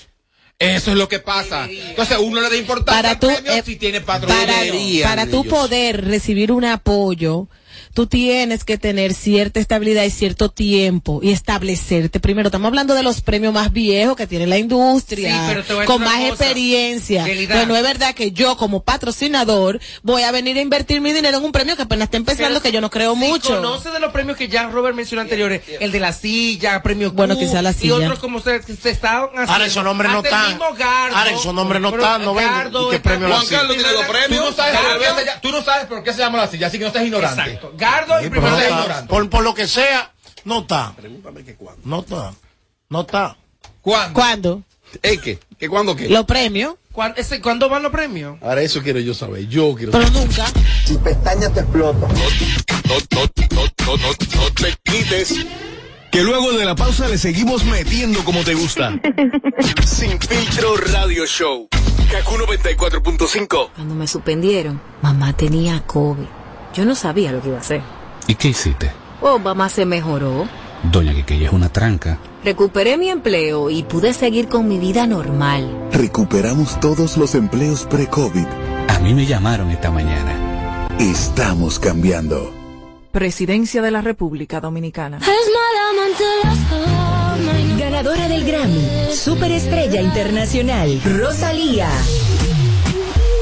Eso es lo que pasa. Entonces uno le da importancia Para al tú, premio eh, si tiene para, patrocinio. para tú poder recibir un apoyo, tú tienes que tener cierta estabilidad y cierto tiempo y establecerte. Primero, estamos hablando de los premios más viejos que tiene la industria, Sí, pero te voy a con más cosa, experiencia. Pero no es verdad que yo como patrocinador voy a venir a invertir mi dinero en un premio que apenas está empezando, que yo no creo Si mucho. conoce de los premios que ya Robert mencionó anteriores, el de la silla, premio Bueno, Q, quizá la y silla. otros como ustedes que se estaban haciendo. Ahora esos nombres no están. Ahora esos nombres no están, no ¿Y qué premio la Juan? Carlos tiene dos premios. Tú no sabes, por qué se llama- tú no sabes por qué se llama la silla, así que no estás ignorante. Exacto. Gardo y primero no por, por lo que sea, no está. No está. No está. ¿Cuándo? ¿Cuándo? ¿Eh, qué? ¿Qué cuándo qué? Los premios. ¿Cuándo, ese- ¿Cuándo van los premios? Ahora eso quiero yo saber. Yo quiero Pero saber. nunca. Tu pestaña te explota. No, no, no, no, no, no te quites. Que luego de la pausa le seguimos metiendo como te gusta. Sin filtro radio show. Kaku 94.5. Cuando me suspendieron, mamá tenía COVID. Yo no sabía lo que iba a hacer. ¿Y qué hiciste? Oh, mamá se mejoró. Doña que ella es una tranca. Recuperé mi empleo y pude seguir con mi vida normal. Recuperamos todos los empleos pre-COVID. A mí me llamaron esta mañana. Estamos cambiando. Presidencia de la República Dominicana. Ganadora del Grammy, Superestrella Internacional, Rosalía.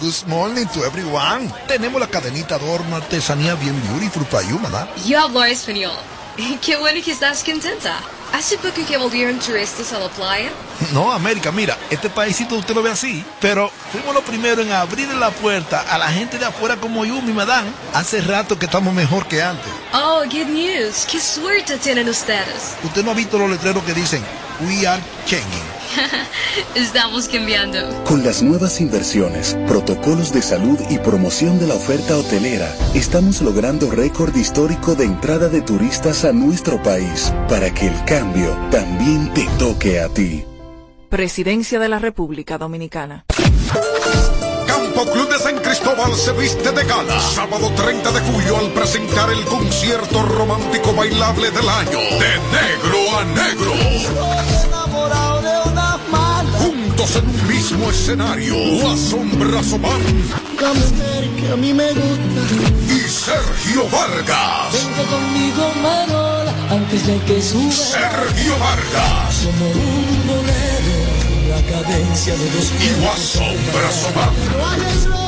Good morning to everyone. Tenemos la cadenita adorno artesanía bien beautiful para you, ¿verdad? Eu hablo espanhol. Qué bueno que estás contenta. ¿Hace poco que volvieron turistas a la playa? No, América, mira, este paísito usted lo ve así, pero fuimos los primeros en abrir la puerta a la gente de afuera como yo, mi madame. Hace rato que estamos mejor que antes. Oh, good news. Qué suerte tienen ustedes. Usted no ha visto los letreros que dicen, We are changing. Estamos cambiando. Con las nuevas inversiones, protocolos de salud y promoción de la oferta hotelera, estamos logrando récord histórico de entrada de turistas a nuestro país para que el cambio también te toque a ti. Presidencia de la República Dominicana. Campo Club de San Cristóbal se viste de gala. Sábado 30 de julio al presentar el concierto romántico bailable del año. De negro a negro. Juntos en un mismo escenario. La Asombroso Man La mujer que a mí me gusta. y Sergio Vargas. Vente conmigo, Marola, antes de que suba. Sergio Vargas Como un bolero, la cadencia de dos y. No hay errores.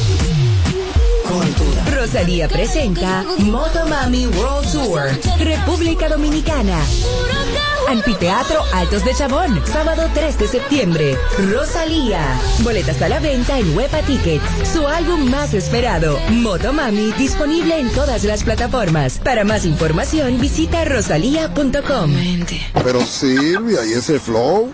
Rosalía presenta Motomami World Tour, República Dominicana. Anfiteatro Altos de Chabón, sábado 3 de septiembre. Rosalía. Boletas a la venta en Huepa Tickets. Su álbum más esperado, Motomami, disponible en todas las plataformas. Para más información, visita rosalía.com. Pero Silvia, ¿y ese flow?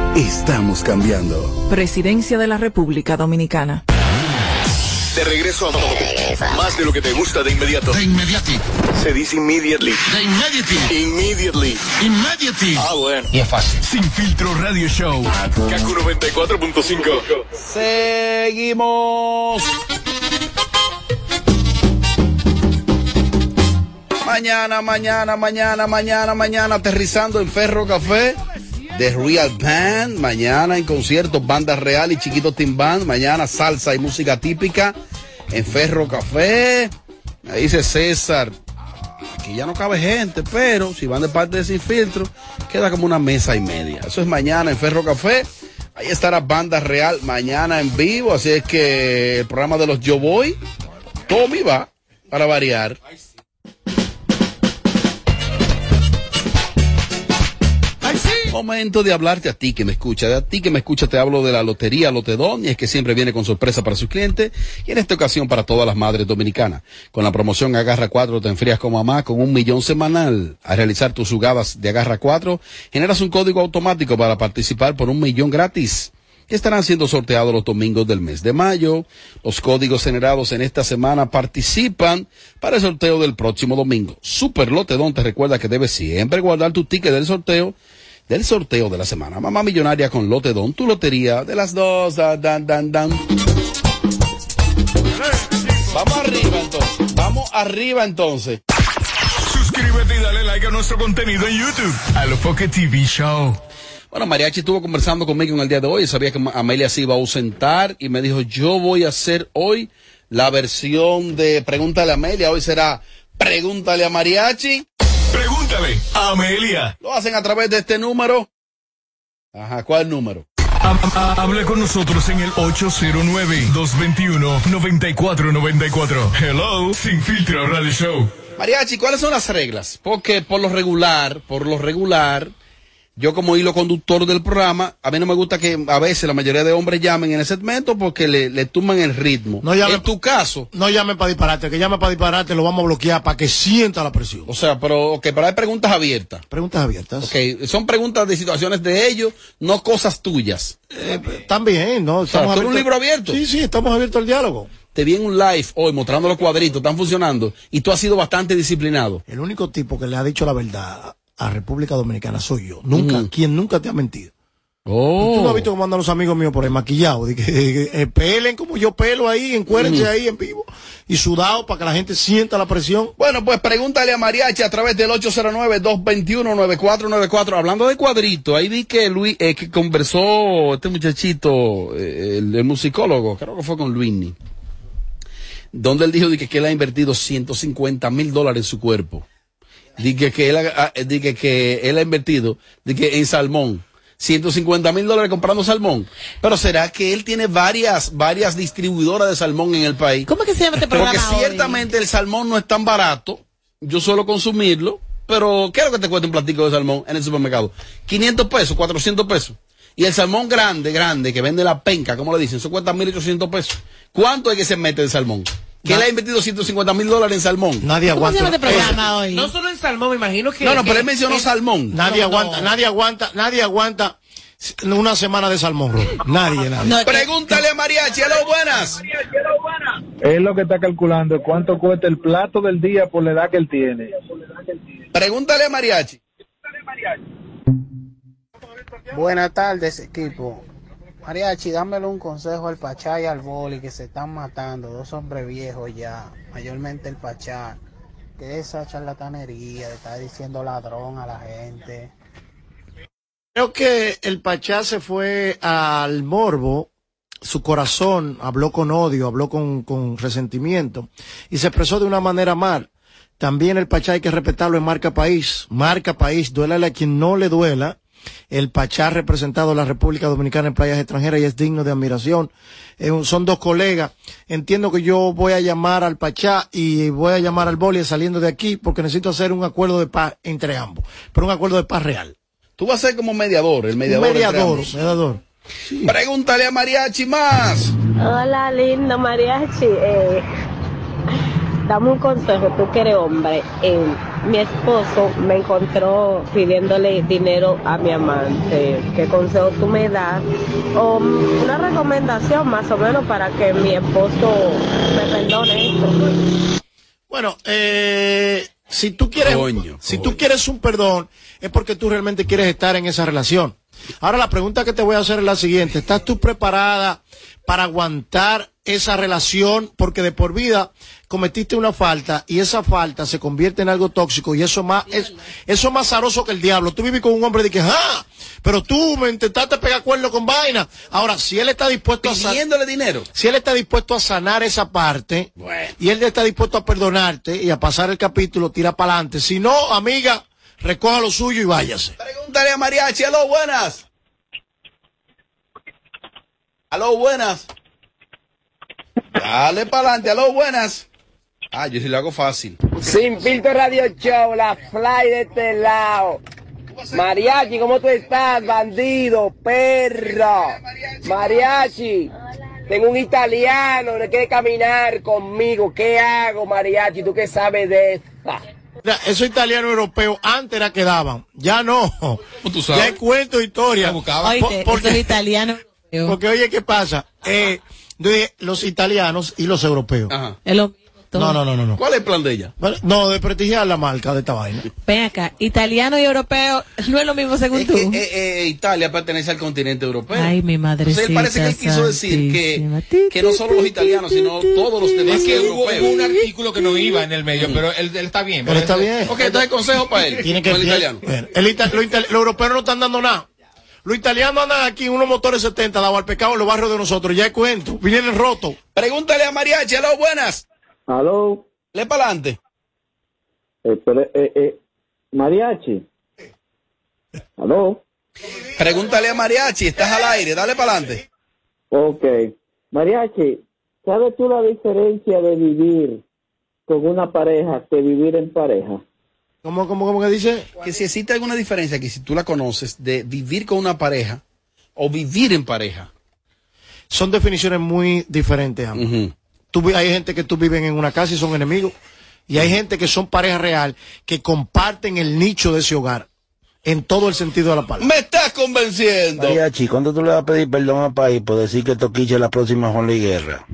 Estamos cambiando. Presidencia de la República Dominicana. De regreso a más de lo que te gusta de inmediato. De inmediati. Se dice immediately. De immediati. Immediately. Immediati. Ah, bueno. Y es fácil. Sin filtro radio show. Kaku 94.5. Seguimos. Mañana, mañana, mañana, mañana, mañana, aterrizando en Ferro Café. The Real Band, mañana en conciertos, banda real y chiquito Team Band, mañana salsa y música típica en Ferro Café. Ahí dice César, aquí ya no cabe gente, pero si van de parte de Sin Filtro, queda como una mesa y media. Eso es mañana en Ferro Café. Ahí estará Banda Real mañana en vivo, así es que el programa de los Yo Voy, Tommy va para variar. Momento de hablarte a ti que me escucha. De a ti que me escucha te hablo de la Lotería Lotedón y es que siempre viene con sorpresa para sus clientes y en esta ocasión para todas las madres dominicanas. Con la promoción Agarra 4 te enfrías como mamá con un millón semanal. Al realizar tus jugadas de Agarra 4 generas un código automático para participar por un millón gratis que estarán siendo sorteados los domingos del mes de mayo. Los códigos generados en esta semana participan para el sorteo del próximo domingo. Super Lotedón te recuerda que debes siempre guardar tu ticket del sorteo del sorteo de la semana. Mamá Millonaria con Lotedón, tu lotería de las dos. Dan, dan, dan, dan. Vamos arriba entonces. Vamos arriba entonces. Suscríbete y dale like a nuestro contenido en YouTube. A lo TV Show. Bueno, Mariachi estuvo conversando conmigo en el día de hoy. Sabía que Amelia se iba a ausentar y me dijo, yo voy a hacer hoy la versión de Pregúntale a Amelia. Hoy será Pregúntale a Mariachi. Amelia. Lo hacen a través de este número. Ajá, ¿cuál número? Habla con nosotros en el 809-221-9494. Hello, Sin Filtro Radio Show. Mariachi, ¿cuáles son las reglas? Porque por lo regular, por lo regular, yo como hilo conductor del programa, a mí no me gusta que a veces la mayoría de hombres llamen en ese segmento porque le, le tumban el ritmo. No llame- en tu caso. No llame para disparate, que llame para disparate, lo vamos a bloquear para que sienta la presión. O sea, pero, ok, pero hay preguntas abiertas. Preguntas abiertas. Ok, son preguntas de situaciones de ellos, no cosas tuyas. También, ¿no? O sea, ¿tú eres un libro abierto? Sí, sí, estamos abiertos al diálogo. te vi en un live hoy mostrando los cuadritos, están funcionando, y tú has sido bastante disciplinado. El único tipo que le ha dicho la verdad a República Dominicana soy yo. Nunca, quien nunca te ha mentido. Oh. Tú no has visto cómo andan los amigos míos por ahí maquillados. De que, que, eh, pelen como yo pelo ahí, encuérdense Mm. ahí en vivo. Y sudado para que la gente sienta la presión. Bueno, pues pregúntale a Mariachi a través del 809-221-9494. Hablando de cuadrito, ahí vi que Luis, eh, que conversó este muchachito, eh, el, el musicólogo, creo que fue con Luini, donde él dijo de que, que él ha invertido 150 mil dólares en su cuerpo. Dije que él, ha- ah, que él ha invertido en salmón. 150 mil dólares comprando salmón. Pero será que él tiene varias, varias distribuidoras de salmón en el país. ¿Cómo es que se llama este programa Porque hoy? ciertamente el salmón no es tan barato. Yo suelo consumirlo. Pero, ¿qué es lo que te cuesta un platico de salmón en el supermercado? 500 pesos, 400 pesos. Y el salmón grande, grande, que vende la penca, como le dicen, eso cuesta 1.800 pesos. ¿Cuánto es que se mete de salmón? Que él ha invertido 150 mil dólares en salmón. Nadie ¿Cómo se llama este programa hoy? No solo en salmón, me imagino que. No, no, pero él mencionó que- salmón. Nadie No, aguanta, no. nadie aguanta, nadie aguanta una semana de salmón. Nadie, nadie. Pregúntale a Mariachi, hello, buenas. Él lo que está calculando cuánto cuesta el plato del día por la edad que él tiene. Pregúntale a Mariachi. Buenas tardes, equipo. Mariachi, dámele un consejo al Pachá y al Boli que se están matando, dos hombres viejos ya, mayormente el Pachá. Que esa charlatanería de estar diciendo ladrón a la gente. Creo que el Pachá se fue al morbo, su corazón habló con odio, habló con, con resentimiento y se expresó de una manera mal. También el Pachá hay que respetarlo en marca país, marca país, duélale a quien no le duela. El Pachá ha representado a la República Dominicana en playas extranjeras y es digno de admiración. Eh, son dos colegas. Entiendo que yo voy a llamar al Pachá y voy a llamar al Boli saliendo de aquí porque necesito hacer un acuerdo de paz entre ambos, pero un acuerdo de paz real. Tú vas a ser como mediador, el Un mediador. entre mediador, ambos. mediador. Pregúntale a Mariachi más. Hola, lindo mariachi. Eh, dame un consejo, tú que eres hombre. Eh, mi esposo me encontró pidiéndole dinero a mi amante. ¿Qué consejo tú me das? O una recomendación más o menos para que mi esposo me perdone esto. Bueno, eh, si tú quieres, si tú quieres un perdón, es porque tú realmente quieres estar en esa relación. Ahora la pregunta que te voy a hacer es la siguiente: ¿Estás tú preparada para aguantar esa relación? Porque de por vida cometiste una falta y esa falta se convierte en algo tóxico y eso más es eso es más zaroso que el diablo. Tú vives con un hombre de que, ah, pero tú me intentaste pegar cuerno con vaina. Ahora, si él está dispuesto a san- Pidiéndole dinero. si él está dispuesto a sanar esa parte y él está dispuesto a perdonarte y a pasar el capítulo, tira para adelante. Si no, amiga, recoja lo suyo y váyase. Pregúntale a Mariachi, aló, buenas. Aló, buenas. Dale para adelante, aló, buenas. Ah, yo sí lo hago fácil. Sin filtro radio show, la fly de este lado. Mariachi, ¿cómo tú estás, bandido, perro? Mariachi, tengo un italiano, no quiere caminar conmigo. ¿Qué hago, Mariachi? ¿Tú qué sabes de esta? Mira, esos italianos europeos antes era que daban, ya no. tú Ya hay cuento, historia. Porque, esos italianos. porque oye, ¿qué pasa? Eh, dije, los italianos y los europeos. Lo No, no, no, no, no. ¿Cuál es el plan de ella? No, de prestigiar la marca de esta vaina. Ven acá, italiano y europeo no es lo mismo según Es tú. que eh, eh, Italia pertenece al continente europeo. Ay, mi madrecita Entonces, él parece que él quiso decir que, que no solo los italianos, sino todos los demás Es que hubo, europeos. hubo un artículo que no iba en el medio, pero él, él está bien. Pero está bien. Ok, entonces consejo para él. Tiene que con el italiano. Bueno, el ita- lo ita- los europeos no están dando nada. Los italianos andan aquí en unos motores 70 dados al pecado en los barrios de nosotros. Ya hay cuento. Vienen rotos. Pregúntale a Mariachi, aló, buenas. Aló, Le para adelante. espere, eh, eh, mariachi. Aló, Pregúntale a Mariachi, estás al aire, dale para adelante. ok. Mariachi, ¿sabes tú la diferencia de vivir con una pareja que vivir en pareja? ¿Cómo, cómo, cómo que dice? Que si existe alguna diferencia, que si tú la conoces, de vivir con una pareja o vivir en pareja. Son definiciones muy diferentes. ambas. Tú vi- hay gente que tú viven en una casa y son enemigos. Y hay gente que son pareja real, que comparten el nicho de ese hogar. En todo el sentido de la palabra. Me estás convenciendo. Mariachi, ¿cuándo tú le vas a pedir perdón al país por decir que Toquiche es la próxima Juan Luis Guerra?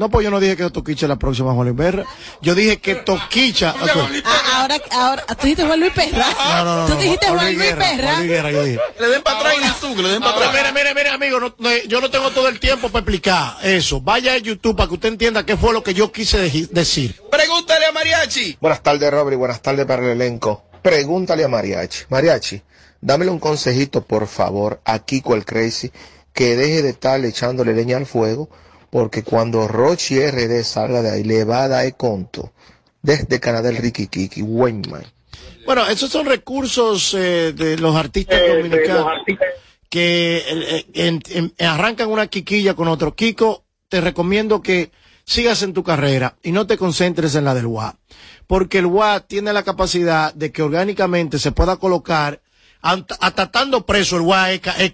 No, pues yo no dije que Toquicha es la próxima Juan Luis Berra. Yo dije que Toquicha. ok. Ah, ahora, ahora, tú dijiste Juan Luis Perra. No, no, no. Tú dijiste Juan Luis Guerra, Perra. Juan Luis Guerra, yo dije. Le den para atrás en YouTube, que le den para atrás. mire, mire, mire, amigo, no- no, yo no tengo todo el tiempo para explicar eso. Vaya a YouTube para que usted entienda qué fue lo que yo quise decir. Pregúntale a Mariachi. Buenas tardes, Robert, y buenas tardes para el elenco. Pregúntale a Mariachi. Mariachi, dámele un consejito, por favor, a Kiko el Crazy, que deje de estar echándole leña al fuego, porque cuando Rochi RD salga de ahí, le va a dar el conto. Desde Canadá, el Ricky Kiki, Wayman. Bueno, esos son recursos eh, de los artistas dominicanos que eh, en- en- arrancan una quiquilla con otro. Kiko, te recomiendo que sigas en tu carrera y no te concentres en la del WA. Porque el WA tiene la capacidad de que orgánicamente se pueda colocar, hasta estando preso el WA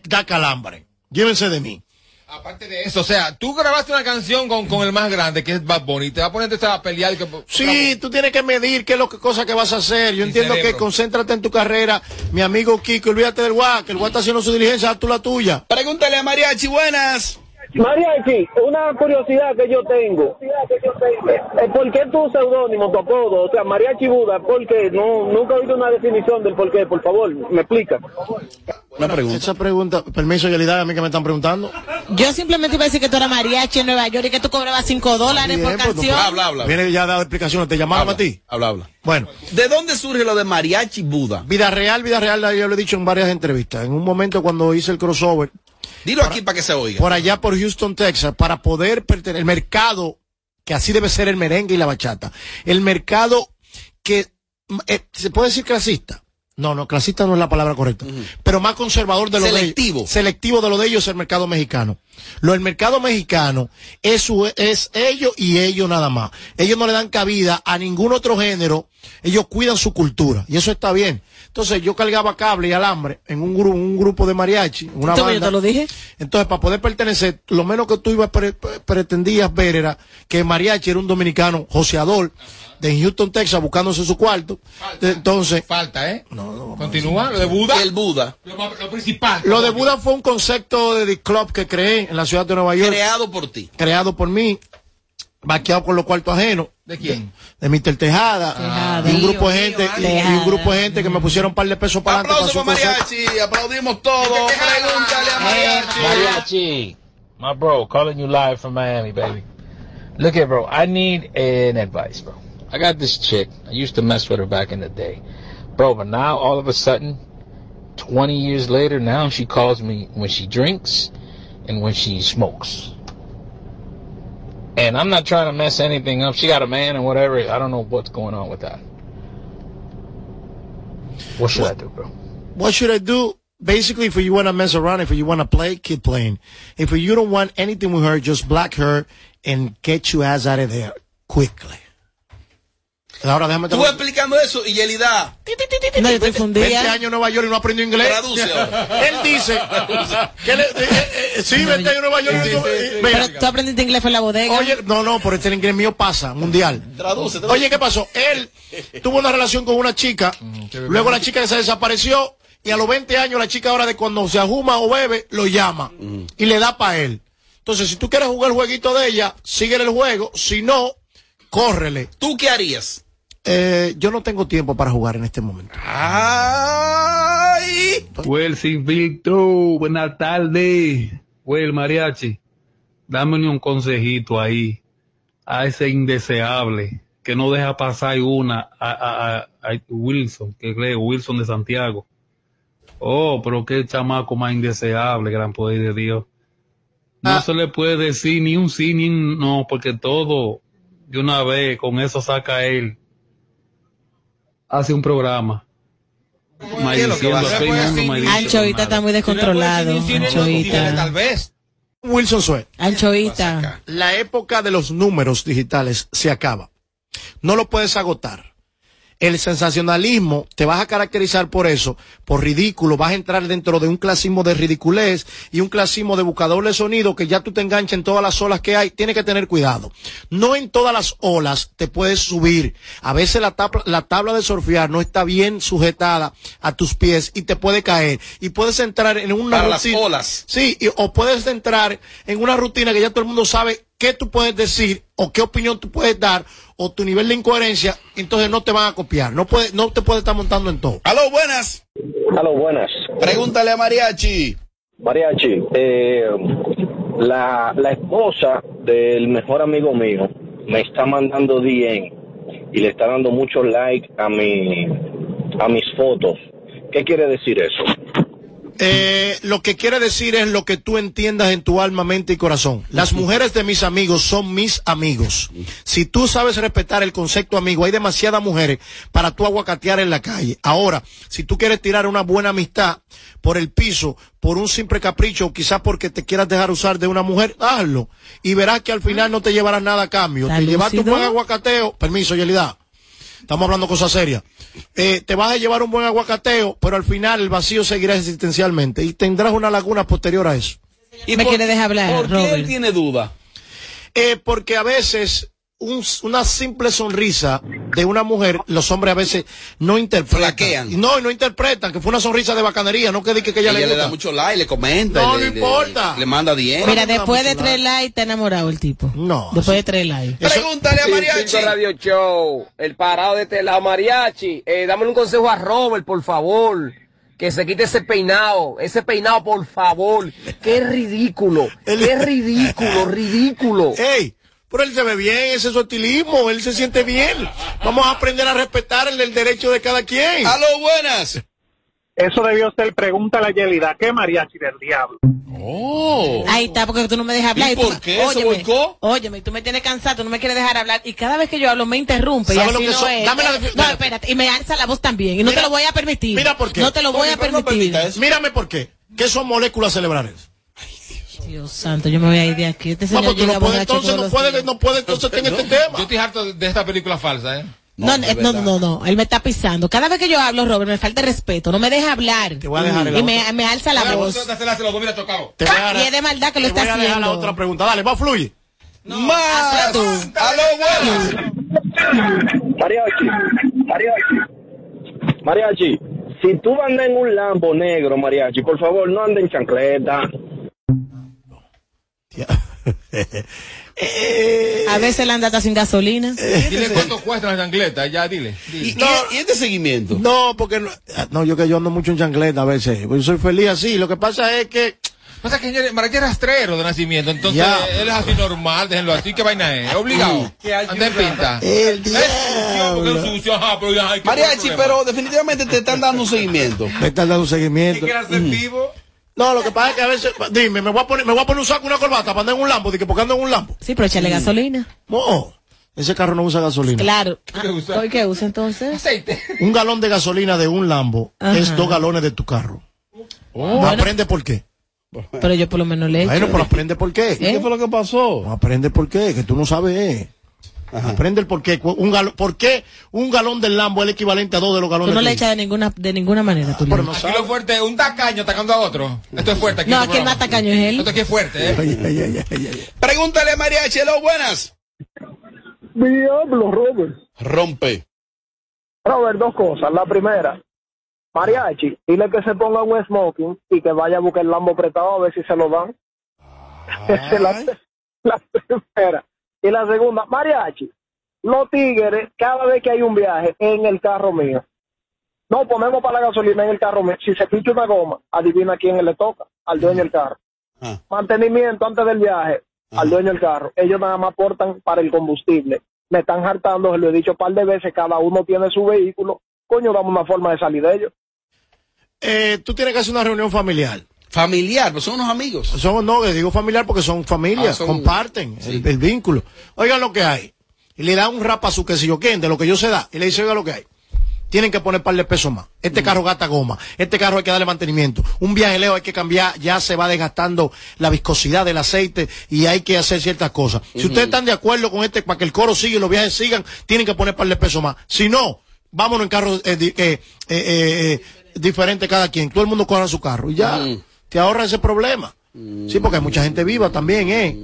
da calambre. Llévense de mí. Aparte de eso, o sea, tú grabaste una canción con, con el más grande, que es Bad Bunny, y te va a poner a pelear. y Que, Sí, tú tienes que medir qué es lo que cosa que vas a hacer. Yo entiendo que concéntrate en tu carrera. Mi amigo Kiko, olvídate del WA, que el WA está haciendo su diligencia, haz tú la tuya. Pregúntale a Mariachi, buenas. Mariachi, una curiosidad que yo tengo. Eh, ¿Por qué tu seudónimo, tu apodo? O sea, Mariachi Buda, ¿por qué? No, nunca he oído una definición del por qué, por favor, me explica. Una pregunta. Esa pregunta, permiso, Yelida, a mí que me están preguntando. Yo simplemente iba a decir que tú eras mariachi en Nueva York y que tú cobrabas 5 dólares por pues, canción. Habla, habla. Viene ya dado explicaciones, ¿te llamaron a ti? Habla, habla. Bueno. ¿De dónde surge lo de Mariachi Buda? Vida real, vida real, yo lo he dicho en varias entrevistas. En un momento cuando hice el crossover, Dilo aquí para que se oiga. por allá por Houston, Texas, para poder pertenecer, el mercado, que así debe ser el merengue y la bachata, el mercado que, eh, ¿se puede decir clasista? No, no, clasista no es la palabra correcta, pero más conservador de lo Selectivo. de ellos. Selectivo de lo de ellos es el mercado mexicano. Lo del mercado mexicano es, es ellos y ellos nada más. Ellos no le dan cabida a ningún otro género, ellos cuidan su cultura y eso está bien. Entonces yo cargaba cable y alambre en un, grupo un grupo de mariachi, una ¿Esto que yo te lo dije? Entonces, para poder pertenecer, lo menos que tú ibas pre- pre- pretendías ver era que Mariachi era un dominicano joseador de Houston, Texas, buscándose su cuarto. Entonces, Falta, ¿eh? Continúa, lo de Buda. El Buda. Lo, principal. lo de Buda fue un concepto de The Club que creé en la ciudad de Nueva York, Creado por ti. creado por mí, vaqueado con los cuartos ajenos. ¿De quién? De Mr. Tejada, Tejada. y un grupo de gente, y, y un grupo de gente que me pusieron un par de pesos para adelante. Aplauso para Mariachi. Aplaudimos todos. Pregúntale a Mariachi. Mariachi, my bro, calling you live from Miami, baby. Look here, bro. I need an advice, bro. I got this chick. I used to mess with her back in the day, bro. But now, all of a sudden, 20 years later, now she calls me when she drinks and when she smokes. And I'm not trying to mess anything up. She got a man and whatever. I don't know what's going on with that. What should I do, bro? What should I do? Basically, if you want to mess around, if you want to play, keep playing. If you don't want anything with her, just block her and get your ass out of there quickly. Ahora déjame Estuve explicando eso y Yelida. No, yo estoy 20 fundida. años en Nueva York y no aprendió inglés. Traduce. Él dice que le, eh, eh, sí, 20 años en Nueva York. y no- eh, mira, Pero tú aprendiste inglés fue en la bodega. Oye, no, no, por este inglés mío pasa, mundial. Traduce, traduce. Oye, ¿qué pasó? Él tuvo una relación con una chica, luego la chica se desapareció y a los 20 años la chica ahora de cuando se ajuma o bebe, lo llama y le da para él. Entonces, si tú quieres jugar el jueguito de ella, síguele el juego, si no, córrele. ¿Tú qué harías? Eh, yo no tengo tiempo para jugar en este momento. ¡Ay! Well, sin filtro, buenas tardes. Well, mariachi, dame un consejito ahí a ese indeseable que no deja pasar una a, a- a- a Wilson, que cree Wilson de Santiago. Oh, pero qué chamaco más indeseable, gran poder de Dios. No se le puede decir ni un sí ni un no, porque todo de una vez con eso saca él. Hace un programa. ¿Qué es lo que va a Maldiciendo a hacer? todo el mundo, maldiciendo. Anchovita está muy descontrolado. Anchovita. Tal vez. Wilson Sue. Anchovita. La época de los números digitales se acaba. No lo puedes agotar. El sensacionalismo te vas a caracterizar por eso, por ridículo, vas a entrar dentro de un clasismo de ridiculez y un clasismo de buscador de sonido que ya tú te enganchas en todas las olas que hay, tienes que tener cuidado. No en todas las olas te puedes subir. A veces la tabla, la tabla de surfear no está bien sujetada a tus pies y te puede caer y puedes entrar en una Para las rutina- olas. Sí, y- o puedes entrar en una rutina que ya todo el mundo sabe qué tú puedes decir o qué opinión tú puedes dar o tu nivel de incoherencia, entonces no te van a copiar. No puede, no te puedes estar montando en todo. Aló, buenas. Aló, buenas. Pregúntale a Mariachi. Mariachi, eh, la, la esposa del mejor amigo mío me está mandando DM y le está dando mucho like a mi a mis fotos. ¿Qué quiere decir eso? Eh, lo que quiere decir es lo que tú entiendas en tu alma, mente y corazón. Las mujeres de mis amigos son mis amigos. Si tú sabes respetar el concepto amigo, hay demasiadas mujeres para tú aguacatear en la calle. Ahora, si tú quieres tirar una buena amistad por el piso, por un simple capricho, o quizás porque te quieras dejar usar de una mujer, hazlo. Y verás que al final no te llevarás nada a cambio. ¿Está Te llevaste un buen aguacateo. Permiso, Yelida. Estamos hablando cosas serias. Eh, te vas a llevar un buen aguacateo, pero al final el vacío seguirá existencialmente y tendrás una laguna posterior a eso. ¿Y me quiere dejar hablar, ¿Por qué Robert? él tiene duda? Eh, porque a veces un- una simple sonrisa de una mujer, los hombres a veces no interpretan. Flaquean. No, y no interpretan, que fue una sonrisa de bacanería, no que diga que ella, Ella le le gusta. da mucho like, le comenta. No, le, no le- importa. Le, manda 10. Mira, después de tres likes, está enamorado el tipo. No. Después de tres likes. Pregúntale a Mariachi. Radio Show, el parado de este lado, Mariachi. Eh, dame un consejo a Robert, por favor. Que se quite ese peinado, ese peinado, por favor. Qué ridículo, qué ridículo, ridículo. Ey, pero él se ve bien, ese es su estilismo, él se siente bien. Vamos a aprender a respetar el, el derecho de cada quien. Aló, buenas. Eso debió ser pregunta a la Yelida. ¿Qué mariachi del diablo? Oh. Ahí está, porque tú no me dejas hablar. ¿Y tú por qué? ¿Se Óyeme, volcó? óyeme, tú me tienes cansado, tú no me quieres dejar hablar. Y cada vez que yo hablo me interrumpe. Y ¿Sabe así lo que no es. Dame la no, espérate. Y me alza la voz también. Y no Mira- te lo voy a permitir. Mira por qué. No te lo voy a no permitir. permita eso. Mírame por qué. ¿Qué son moléculas cerebrales? Dios santo, yo me voy a ir de aquí. Este señor tú llega no puedes, borracho entonces no días. no puedes, entonces ten este tema. Yo estoy harto de esta película falsa, ¿eh? No, no, no, no, no, él me está pisando. Cada vez que yo hablo, Robert, me falta respeto, no me deja hablar. Te voy a dejar y me, me alza la voz. lo a a Y es de maldad que lo te voy está a dejar la haciendo. otra pregunta. Dale, va, fluye. Más. Aló, buenas. Mariachi, Mariachi, Mariachi, si tú andas en un Lambo negro, Mariachi, por favor, no andes en chancleta. A veces la anda hasta sin gasolina. Dile cuánto cuesta la chancleta, ya dile. ¿Y, dile. y- y este seguimiento? No, porque no, no, yo que yo ando mucho en chancleta a veces. Yo soy feliz así. Lo que pasa es que Pasa que señor, Mariachi es rastrero de nacimiento, entonces Ya. él es así normal, déjenlo así, ¿qué vaina es? Obligado. Anda en pinta. el es sucio, ajá, pero ya, ay, ¿qué Mariachi, pero definitivamente te están dando un seguimiento. me están dando un seguimiento. ¿Qué quieres ser vivo? No, lo que pasa es que a veces, dime, me voy a poner, me voy a poner un saco y una corbata para andar en un lambo, de que porque ando en un lambo. Sí, pero échale gasolina. No, ese carro no usa gasolina. Claro. qué usa? ¿Hoy qué usa entonces? Aceite. Un galón de gasolina de un lambo Ajá. es dos galones de tu carro. Oh. ¿No aprende por qué? Pero yo por lo menos le echo. Bueno, pero aprende por qué. ¿Eh? ¿Qué fue lo que pasó? No aprende por qué, que tú no sabes. Aprende el por qué. Un galón, ¿Por qué un galón del Lambo es el equivalente a dos de los galones Tú no le echas de ninguna, de ninguna manera. Tú Pero no Aquí sabes. lo fuerte es un tacaño atacando a otro. Esto es fuerte aquí. No, aquí el más tacaño es él. Esto aquí es fuerte, ¿eh? Ay, ay, ay, ay, ay. Pregúntale a Mariachi, aló, buenas. Diablo, Robert. Rompe. Robert, dos cosas. La primera, Mariachi, dile que se ponga un smoking y que vaya a buscar el Lambo prestado a ver si se lo dan. Esa es la, la primera. Y la segunda, Mariachi, los tigres, cada vez que hay un viaje en el carro mío, no ponemos para la gasolina en el carro mío. Si se pincha una goma, adivina a quién le toca, al dueño del carro. Ah. Mantenimiento antes del viaje, al dueño del carro. Ellos nada más aportan para el combustible. Me están hartando, se lo he dicho un par de veces, cada uno tiene su vehículo. Coño, dame una forma de salir de ellos. Eh, tú tienes que hacer una reunión familiar. Familiar, pues son unos amigos. Son, no, que digo familiar porque son familias, Ah, son- comparten Sí. el, el vínculo. Oigan lo que hay. Y le da un rapa a su que si yo quién, de lo que yo se da. Y le dice, oiga lo que hay. Tienen que poner par de pesos más. Este carro gasta goma. Este carro hay que darle mantenimiento. Un viaje lejos hay que cambiar. Ya se va desgastando la viscosidad del aceite y hay que hacer ciertas cosas. Si ustedes están de acuerdo con este, para que el coro siga y los viajes sigan, tienen que poner par de pesos más. Si no, vámonos en carros eh, eh, eh, eh, eh, diferentes cada quien. Todo el mundo coja su carro y ya. Te ahorra ese problema. Sí, porque hay mucha gente viva también, ¿eh?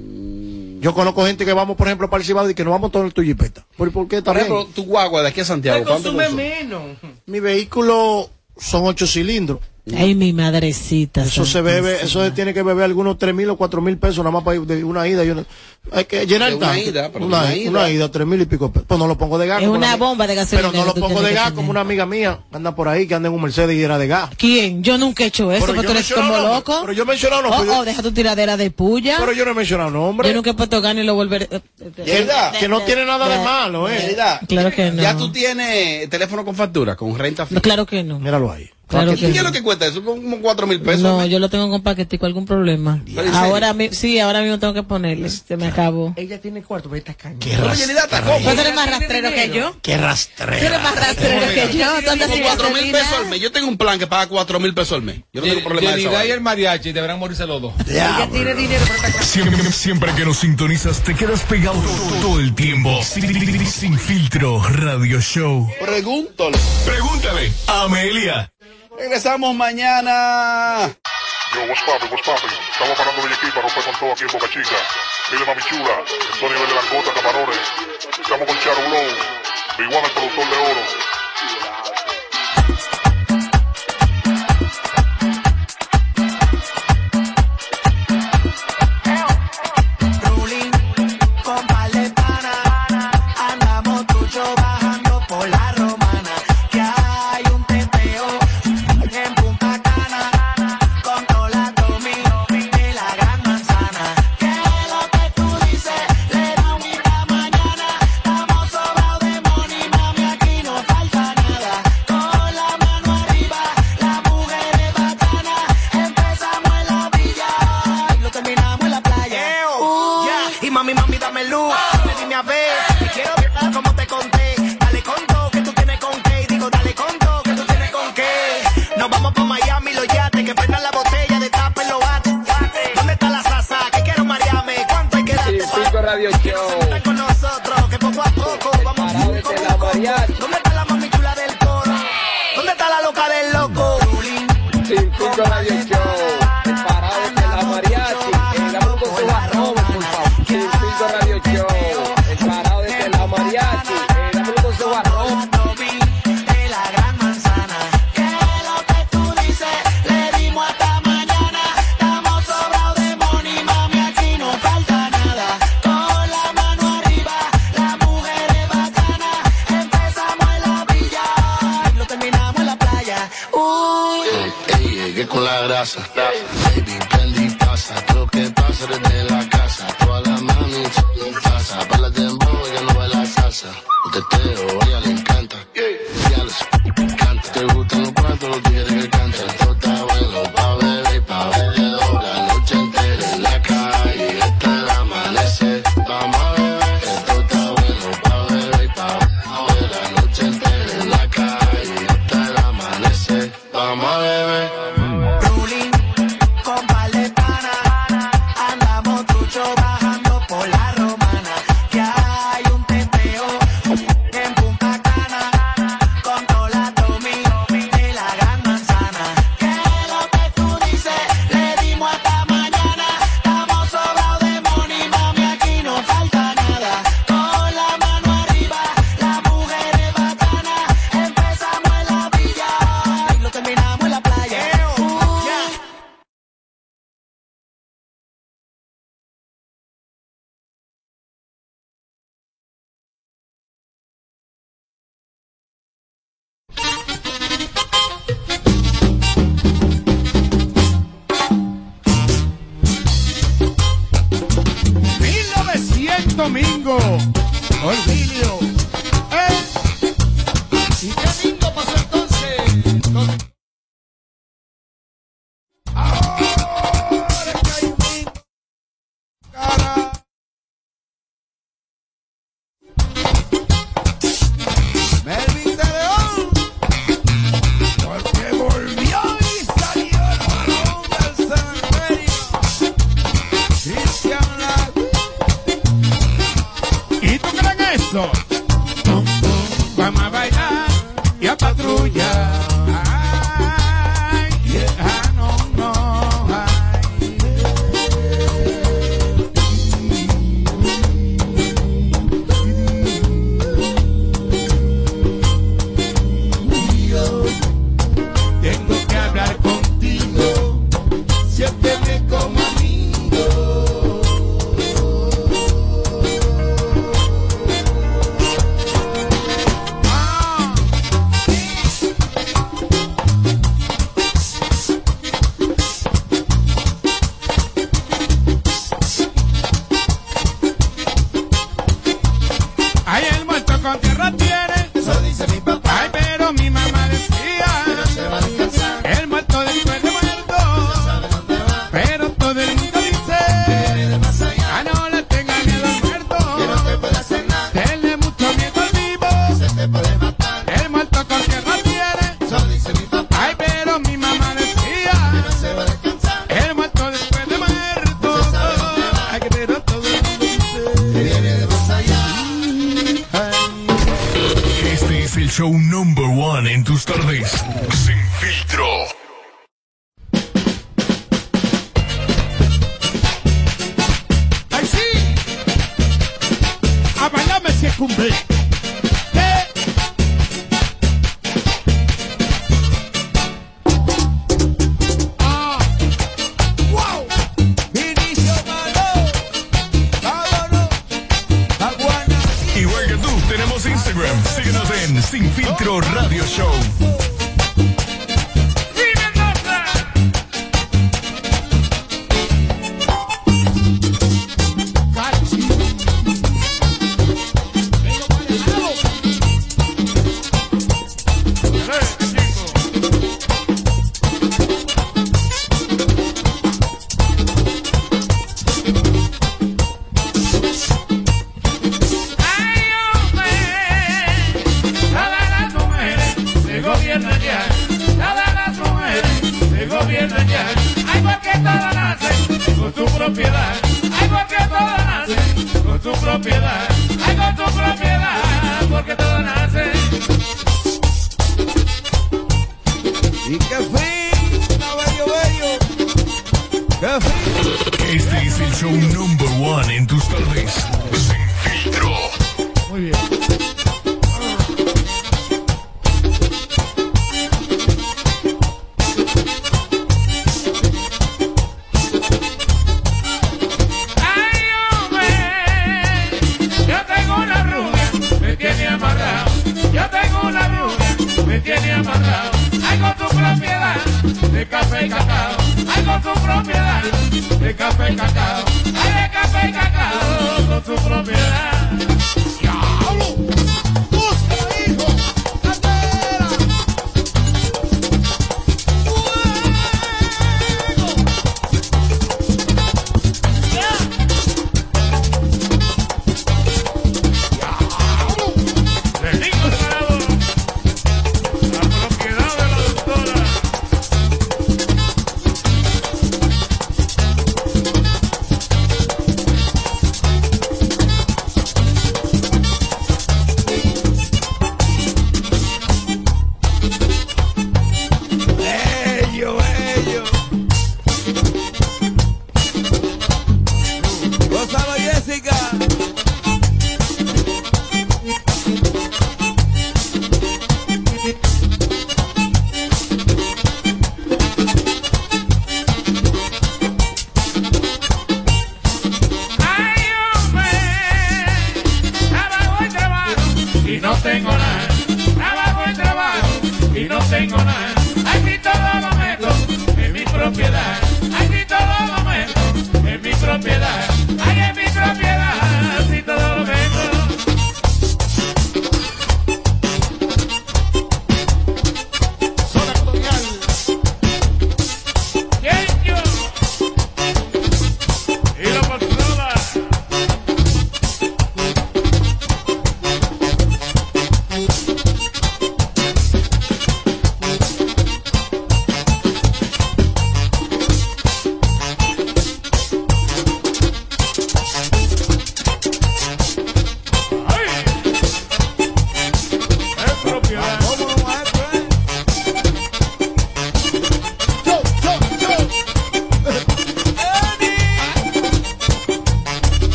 Yo conozco gente que vamos, por ejemplo, para el Cibao y que nos vamos todo en tu jipeta. ¿Por, por qué Por también? ejemplo, tu guagua de aquí a Santiago, ¿cuánto consume menos. Mi vehículo son ocho cilindros. Ay, mi madrecita. Eso se bebe, eso se tiene que beber algunos tres mil o cuatro mil pesos nada más para ir de una ida. y una- hay que llenar el una tanque. ida, una, de una una ida. ida, tres mil y pico pesos. Pues no lo pongo de gas. Es una una- bomba de gasolina. Pero no lo pongo de gas como una amiga mía que anda por ahí, que anda en un Mercedes y era de gas. ¿Quién? Yo nunca he hecho eso, Pero pero yo tú eres como nombre, loco. pero yo he mencionado Oh, nombre, yo- oh, deja tu tiradera de puya. Pero yo no he mencionado nombre. Yo nunca he puesto gana y lo volveré. ¿Verdad? Que no tiene nada de malo, eh. ¿Verdad? Claro que no. Ya tú tienes teléfono con factura, con renta fija. Claro que no. Míralo ahí. Claro ¿Qué que es no. lo que cuesta eso? Como cuatro mil pesos. No, yo lo tengo con paquetico, algún problema. Ahora mi- sí, ahora mismo tengo que ponerle. Se me acabó. Ella tiene cuarto, pero esta caña. Qué ¿está cómo? ¿Tú eres más rastrero que yo? Qué ¿Tú rastrera. eres más rastrero que yo? ¿Tú Con sin cuatro mil pesos al mes. Yo tengo un plan que paga cuatro mil pesos al mes. Yo no tengo problema de eso. Y el mariachi deberán morirse los dos. Ella tiene dinero. Siempre, siempre que nos sintonizas te quedas pegado todo, todo el tiempo. Sin, sin filtro radio show. Pregúntale. Pregúntale Amelia. Regresamos mañana. Yo, what's poppin', what's poppin'? Estamos parando de aquí para romper con todo aquí en Boca Chica. Dile mami chula, Antonio de Langota, Camarones. Estamos con Charo Blow, Big One, el productor de oro. Sin filtro Sin Filtro Radio Show.